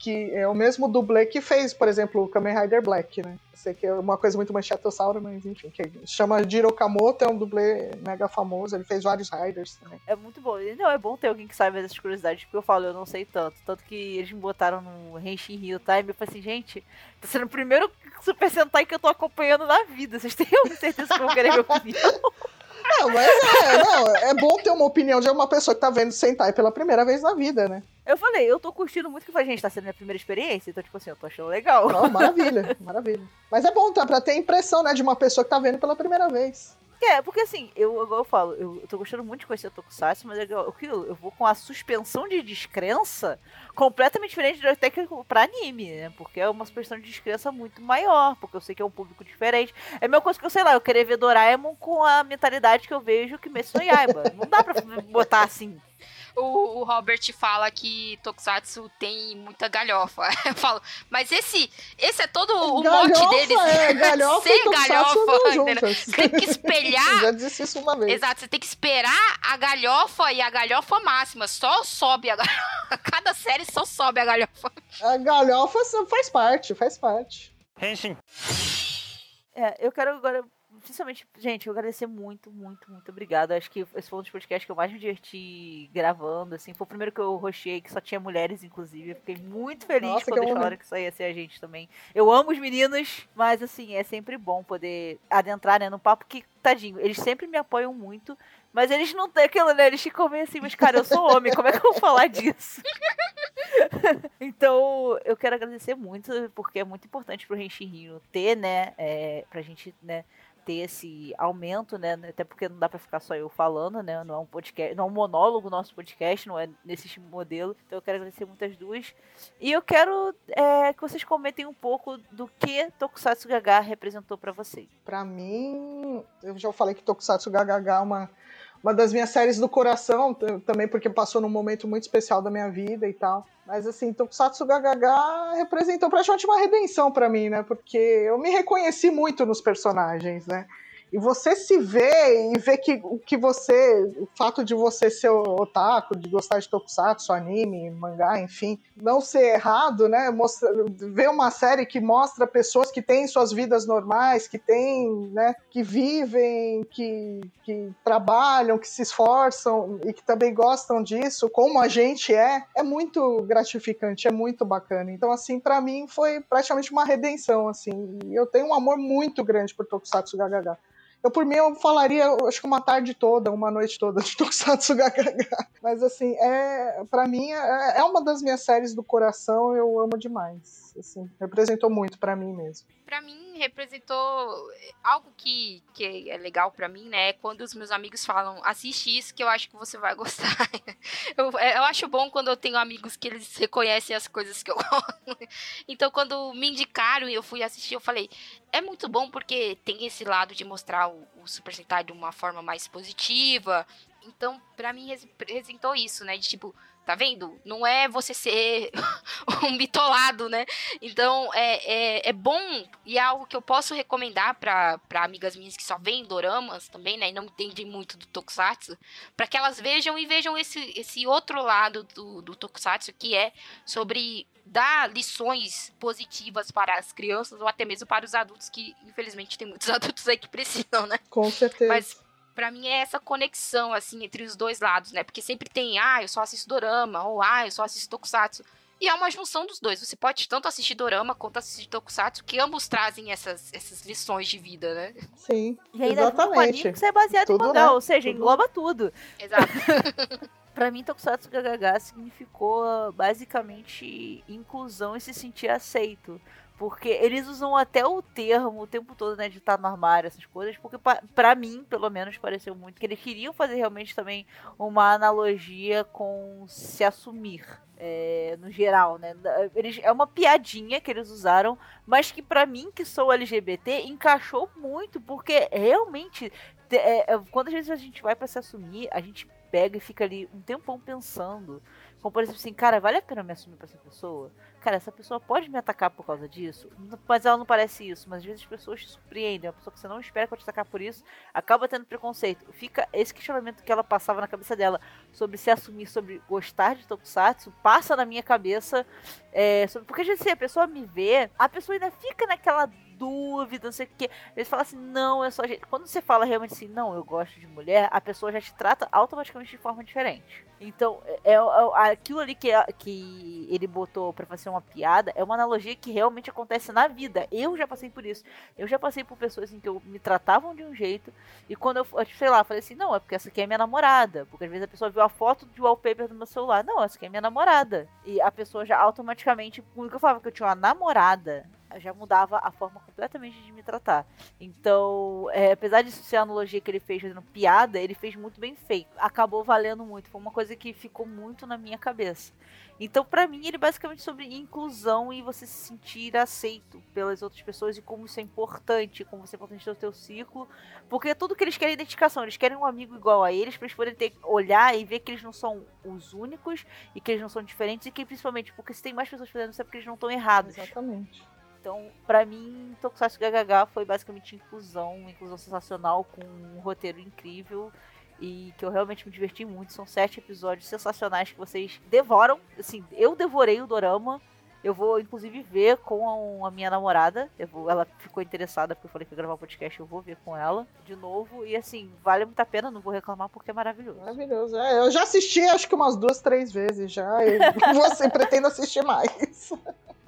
que é o mesmo dublê que fez, por exemplo, o Kamen Rider Black, né? Sei que é uma coisa muito manchetossauro, mas enfim. Que chama Jiro Kamoto, é um dublê mega famoso. Ele fez vários Riders também. É muito bom. Não, é bom ter alguém que saiba dessas curiosidades, porque eu falo, eu não sei tanto. Tanto que eles me botaram no Henshin Rio Time. Eu falei assim, gente, tá sendo o primeiro Super Sentai que eu tô acompanhando na vida. Vocês têm alguma certeza que vão querer minha opinião? Não, mas é, não, é bom ter uma opinião de uma pessoa que tá vendo Sentai pela primeira vez na vida, né? Eu falei, eu tô curtindo muito que eu falei, gente, tá sendo minha primeira experiência, então, tipo assim, eu tô achando legal. Não, maravilha, maravilha. Mas é bom tá, pra ter a impressão, né, de uma pessoa que tá vendo pela primeira vez. É, porque assim, eu, igual eu falo, eu, eu tô gostando muito de conhecer o Tokusatsu, mas é igual- aquilo, eu vou com a suspensão de descrença completamente diferente do que pra anime, né? Porque é uma suspensão de descrença muito maior, porque eu sei que é um público diferente. É a mesma coisa que eu sei lá, eu querer ver Doraemon com a mentalidade que eu vejo que Kimetsu no Yaiba. Não dá pra botar assim. O, o Robert fala que Tokusatsu tem muita galhofa. Eu falo, mas esse, esse é todo o mote deles. é, galhofa ser galhofa. Você tem que espelhar. Já disse isso uma vez. Exato, você tem que esperar a galhofa e a galhofa máxima. Só sobe a galhofa. Cada série só sobe a galhofa. A galhofa faz parte, faz parte. É, eu quero agora, principalmente, gente, eu agradecer muito, muito, muito obrigado. Acho que esse foi um dos podcasts que eu mais me diverti gravando, assim. Foi o primeiro que eu rochei, que só tinha mulheres, inclusive. Eu fiquei muito feliz Nossa, quando eles falaram que isso ia ser a gente também. Eu amo os meninos, mas, assim, é sempre bom poder adentrar, né, no papo que, tadinho, eles sempre me apoiam muito. Mas eles não têm aquilo, né? Eles ficam meio assim, mas cara, eu sou homem, como é que eu vou falar disso? então, eu quero agradecer muito, porque é muito importante pro Rio ter, né, é, pra gente, né, ter esse aumento, né? Até porque não dá para ficar só eu falando, né? Não é um podcast, não é um monólogo nosso podcast, não é nesse modelo. Então eu quero agradecer muitas duas. E eu quero é, que vocês comentem um pouco do que Tokusatsu Gaga representou para vocês. Para mim, eu já falei que Tokusatsu Gaga é uma uma das minhas séries do coração, também porque passou num momento muito especial da minha vida e tal. Mas assim, Tokusatsu Gagaga representou praticamente uma redenção para mim, né? Porque eu me reconheci muito nos personagens, né? E você se vê e vê que que você, o fato de você ser otaku, de gostar de tokusatsu, anime, mangá, enfim, não ser errado, né? Mostra, ver uma série que mostra pessoas que têm suas vidas normais, que têm, né, que vivem, que, que trabalham, que se esforçam e que também gostam disso, como a gente é, é muito gratificante, é muito bacana. Então, assim, para mim foi praticamente uma redenção, assim. E eu tenho um amor muito grande por Tokusatsu Gagaga. Eu, por mim, eu falaria, acho que uma tarde toda, uma noite toda de Tokusatsu Gagaga. Mas, assim, é, para mim, é, é uma das minhas séries do coração, eu amo demais. Assim, representou muito para mim mesmo. Para mim, representou algo que, que é legal para mim, né? É quando os meus amigos falam, assiste isso que eu acho que você vai gostar. eu, é, eu acho bom quando eu tenho amigos que eles reconhecem as coisas que eu gosto. então, quando me indicaram e eu fui assistir, eu falei, é muito bom porque tem esse lado de mostrar o, o Super Sentai de uma forma mais positiva. Então, para mim, representou isso, né? De tipo, Tá vendo? Não é você ser um bitolado, né? Então, é, é, é, bom e é algo que eu posso recomendar para amigas minhas que só veem doramas também, né? E não entendem muito do Tokusatsu, para que elas vejam e vejam esse, esse outro lado do, do Tokusatsu, que é sobre dar lições positivas para as crianças ou até mesmo para os adultos, que infelizmente tem muitos adultos aí que precisam, né? Com certeza. Mas para mim é essa conexão, assim, entre os dois lados, né? Porque sempre tem, ah, eu só assisto dorama, ou ah, eu só assisto tokusatsu. E é uma junção dos dois. Você pode tanto assistir dorama quanto assistir tokusatsu, que ambos trazem essas, essas lições de vida, né? Sim, e ainda exatamente. Que é baseado tudo, em mangá, né? ou seja, tudo. engloba tudo. Exato. pra mim, Tokusatsu GHH significou basicamente inclusão e se sentir aceito. Porque eles usam até o termo o tempo todo, né, de estar no armário, essas coisas, porque para mim, pelo menos, pareceu muito que eles queriam fazer realmente também uma analogia com se assumir. É, no geral, né? Eles, é uma piadinha que eles usaram, mas que para mim, que sou LGBT, encaixou muito, porque realmente, é, é, quando às vezes a gente vai para se assumir, a gente pega e fica ali um tempão pensando. Como por exemplo assim, cara, vale a pena me assumir pra essa pessoa? Cara, essa pessoa pode me atacar por causa disso? Mas ela não parece isso. Mas às vezes as pessoas te surpreendem. Uma pessoa que você não espera que vai te atacar por isso acaba tendo preconceito. Fica esse questionamento que ela passava na cabeça dela sobre se assumir, sobre gostar de Tokusatsu, passa na minha cabeça. É, sobre, porque às vezes assim, a pessoa me vê, a pessoa ainda fica naquela dúvida, não sei o que. Eles falam assim, não, é só gente. Quando você fala realmente assim, não, eu gosto de mulher, a pessoa já te trata automaticamente de forma diferente. Então, é, é, é aquilo ali que, que ele botou pra fazer uma piada é uma analogia que realmente acontece na vida. Eu já passei por isso. Eu já passei por pessoas em que eu me tratavam de um jeito, e quando eu, sei lá, falei assim, não, é porque essa aqui é minha namorada. Porque às vezes a pessoa viu a foto de wallpaper do meu celular. Não, essa aqui é minha namorada. E a pessoa já automaticamente, quando eu falava que eu tinha uma namorada, já mudava a forma completamente de me tratar. Então, é, apesar disso ser a analogia que ele fez fazendo piada, ele fez muito bem feito. Acabou valendo muito. Foi uma coisa que ficou muito na minha cabeça. Então, para mim, ele é basicamente sobre inclusão e você se sentir aceito pelas outras pessoas e como isso é importante, como isso é importante no teu ciclo. Porque tudo que eles querem é identificação. Eles querem um amigo igual a eles, para eles poderem ter, olhar e ver que eles não são os únicos e que eles não são diferentes e que, principalmente, porque se tem mais pessoas fazendo isso é porque eles não estão errados. Exatamente. Então, para mim, Tokusatsu GHH foi basicamente inclusão, inclusão sensacional, com um roteiro incrível e que eu realmente me diverti muito. São sete episódios sensacionais que vocês devoram. Assim, eu devorei o dorama. Eu vou, inclusive, ver com a, minha namorada. Vou, ela ficou interessada porque eu falei que ia gravar um podcast. Eu vou ver com ela de novo. E, assim, vale muito a pena. Não vou reclamar porque é maravilhoso. Maravilhoso. É, eu já assisti, acho que umas duas, três vezes já. E você pretende assistir mais.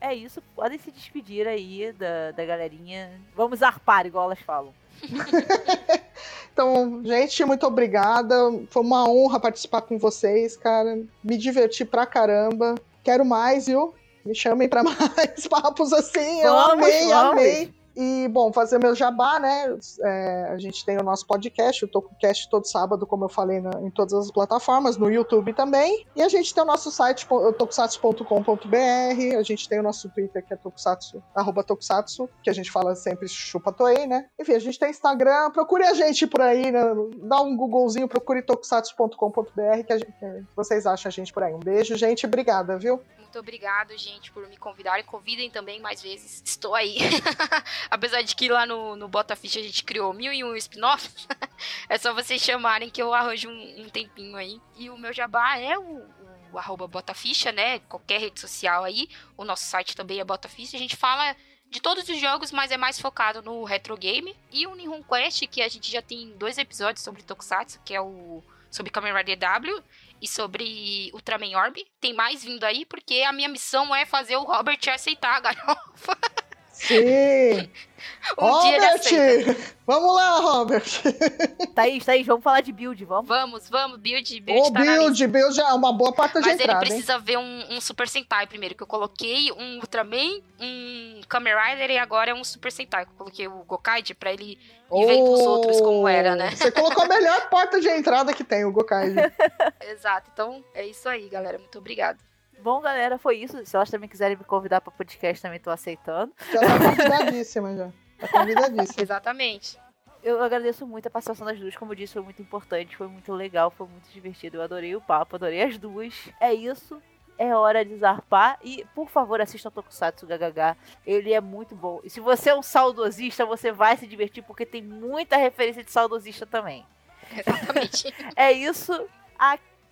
É isso, podem se despedir aí da, da galerinha. Vamos arpar, igual elas falam. então, gente, muito obrigada. Foi uma honra participar com vocês, cara. Me diverti pra caramba. Quero mais, viu? Me chamem para mais papos assim. Vamos, eu amei, vamos. amei. E, bom, fazer meu jabá, né? É, a gente tem o nosso podcast, o TokuCast, todo sábado, como eu falei, na- em todas as plataformas, no YouTube também. E a gente tem o nosso site, tokusatsu.com.br. A gente tem o nosso Twitter, que é tokusatsu, arroba tokusatsu, que a gente fala sempre chupa toei, né? Enfim, a gente tem Instagram. Procure a gente por aí, né? dá um Googlezinho, procure tokusatsu.com.br, que que vocês acham a gente por aí. Um beijo, gente. Obrigada, viu? Muito obrigado, gente, por me convidarem. Convidem também mais vezes. Estou aí. Apesar de que lá no, no Bota Ficha a gente criou mil e um spin-offs. é só vocês chamarem que eu arranjo um, um tempinho aí. E o meu jabá é o, o arroba Botaficha, né? Qualquer rede social aí. O nosso site também é Botaficha. A gente fala de todos os jogos, mas é mais focado no retro game. E o Nihon Quest, que a gente já tem dois episódios sobre Tokusatsu, que é o sobre Kamen Rider W e sobre Ultraman Orb. Tem mais vindo aí, porque a minha missão é fazer o Robert aceitar a galhofa. Sim! Um. Robert! Vamos lá, Robert! Thaís, Thaís, vamos falar de build, vamos? Vamos, vamos, build, build O tá. Build, Build é uma boa porta de Mas ele entrada, hein? precisa ver um, um Super Sentai primeiro, que eu coloquei um Ultraman, um Kamen Rider e agora é um Super Sentai. que Eu coloquei o Gokaide pra ele ir vendo os outros como era, né? Você colocou a melhor porta de entrada que tem, o Gokai. Exato. Então é isso aí, galera. Muito obrigada. Bom, galera, foi isso. Se elas também quiserem me convidar pra podcast, também tô aceitando. Já tá convidadíssima, já. Tá convidadíssima. Exatamente. Eu agradeço muito a participação das duas, como eu disse, foi muito importante, foi muito legal, foi muito divertido. Eu adorei o papo, adorei as duas. É isso. É hora de zarpar. E, por favor, assistam Tokusatsu GHH. Ele é muito bom. E se você é um saudosista, você vai se divertir, porque tem muita referência de saudosista também. Exatamente. É isso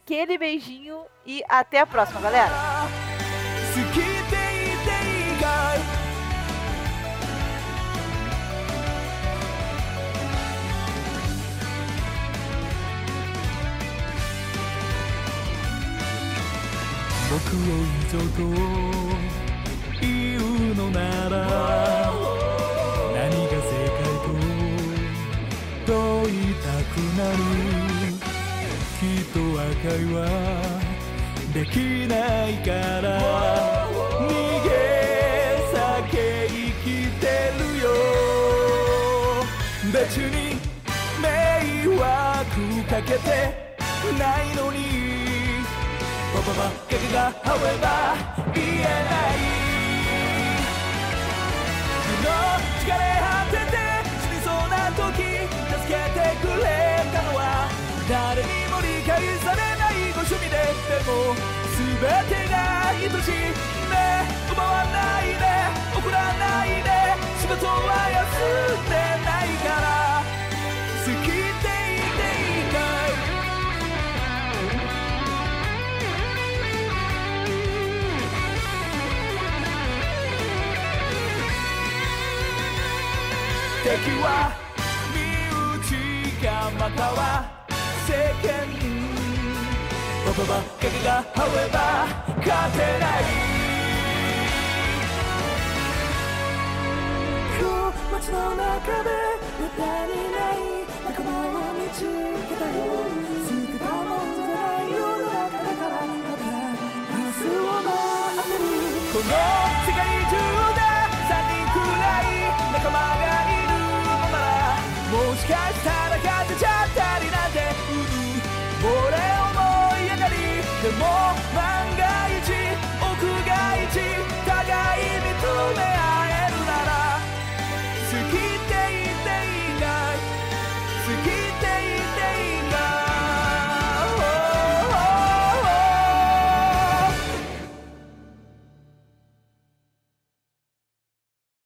Aquele beijinho e até a próxima, galera. 好きでいていいかい僕を以上と言うのなら何が正解と問いたくなるきっと 和解はできないから逃げ避け生きてるよ。別に迷惑かけてないのにパパばっかりが however 言えない。の疲れ果ご趣味ででも全てが愛しいね奪わないで怒らないで仕事は休んでないから。好きでいていいかい？敵は身内かまたは世間言葉だけが合えば勝てない街の中で無駄にない仲間を見つけたよつけたもんじゃない世の中だからまた明日を待ってるこの世界中で3人くらい仲間がいるのならもしかしたら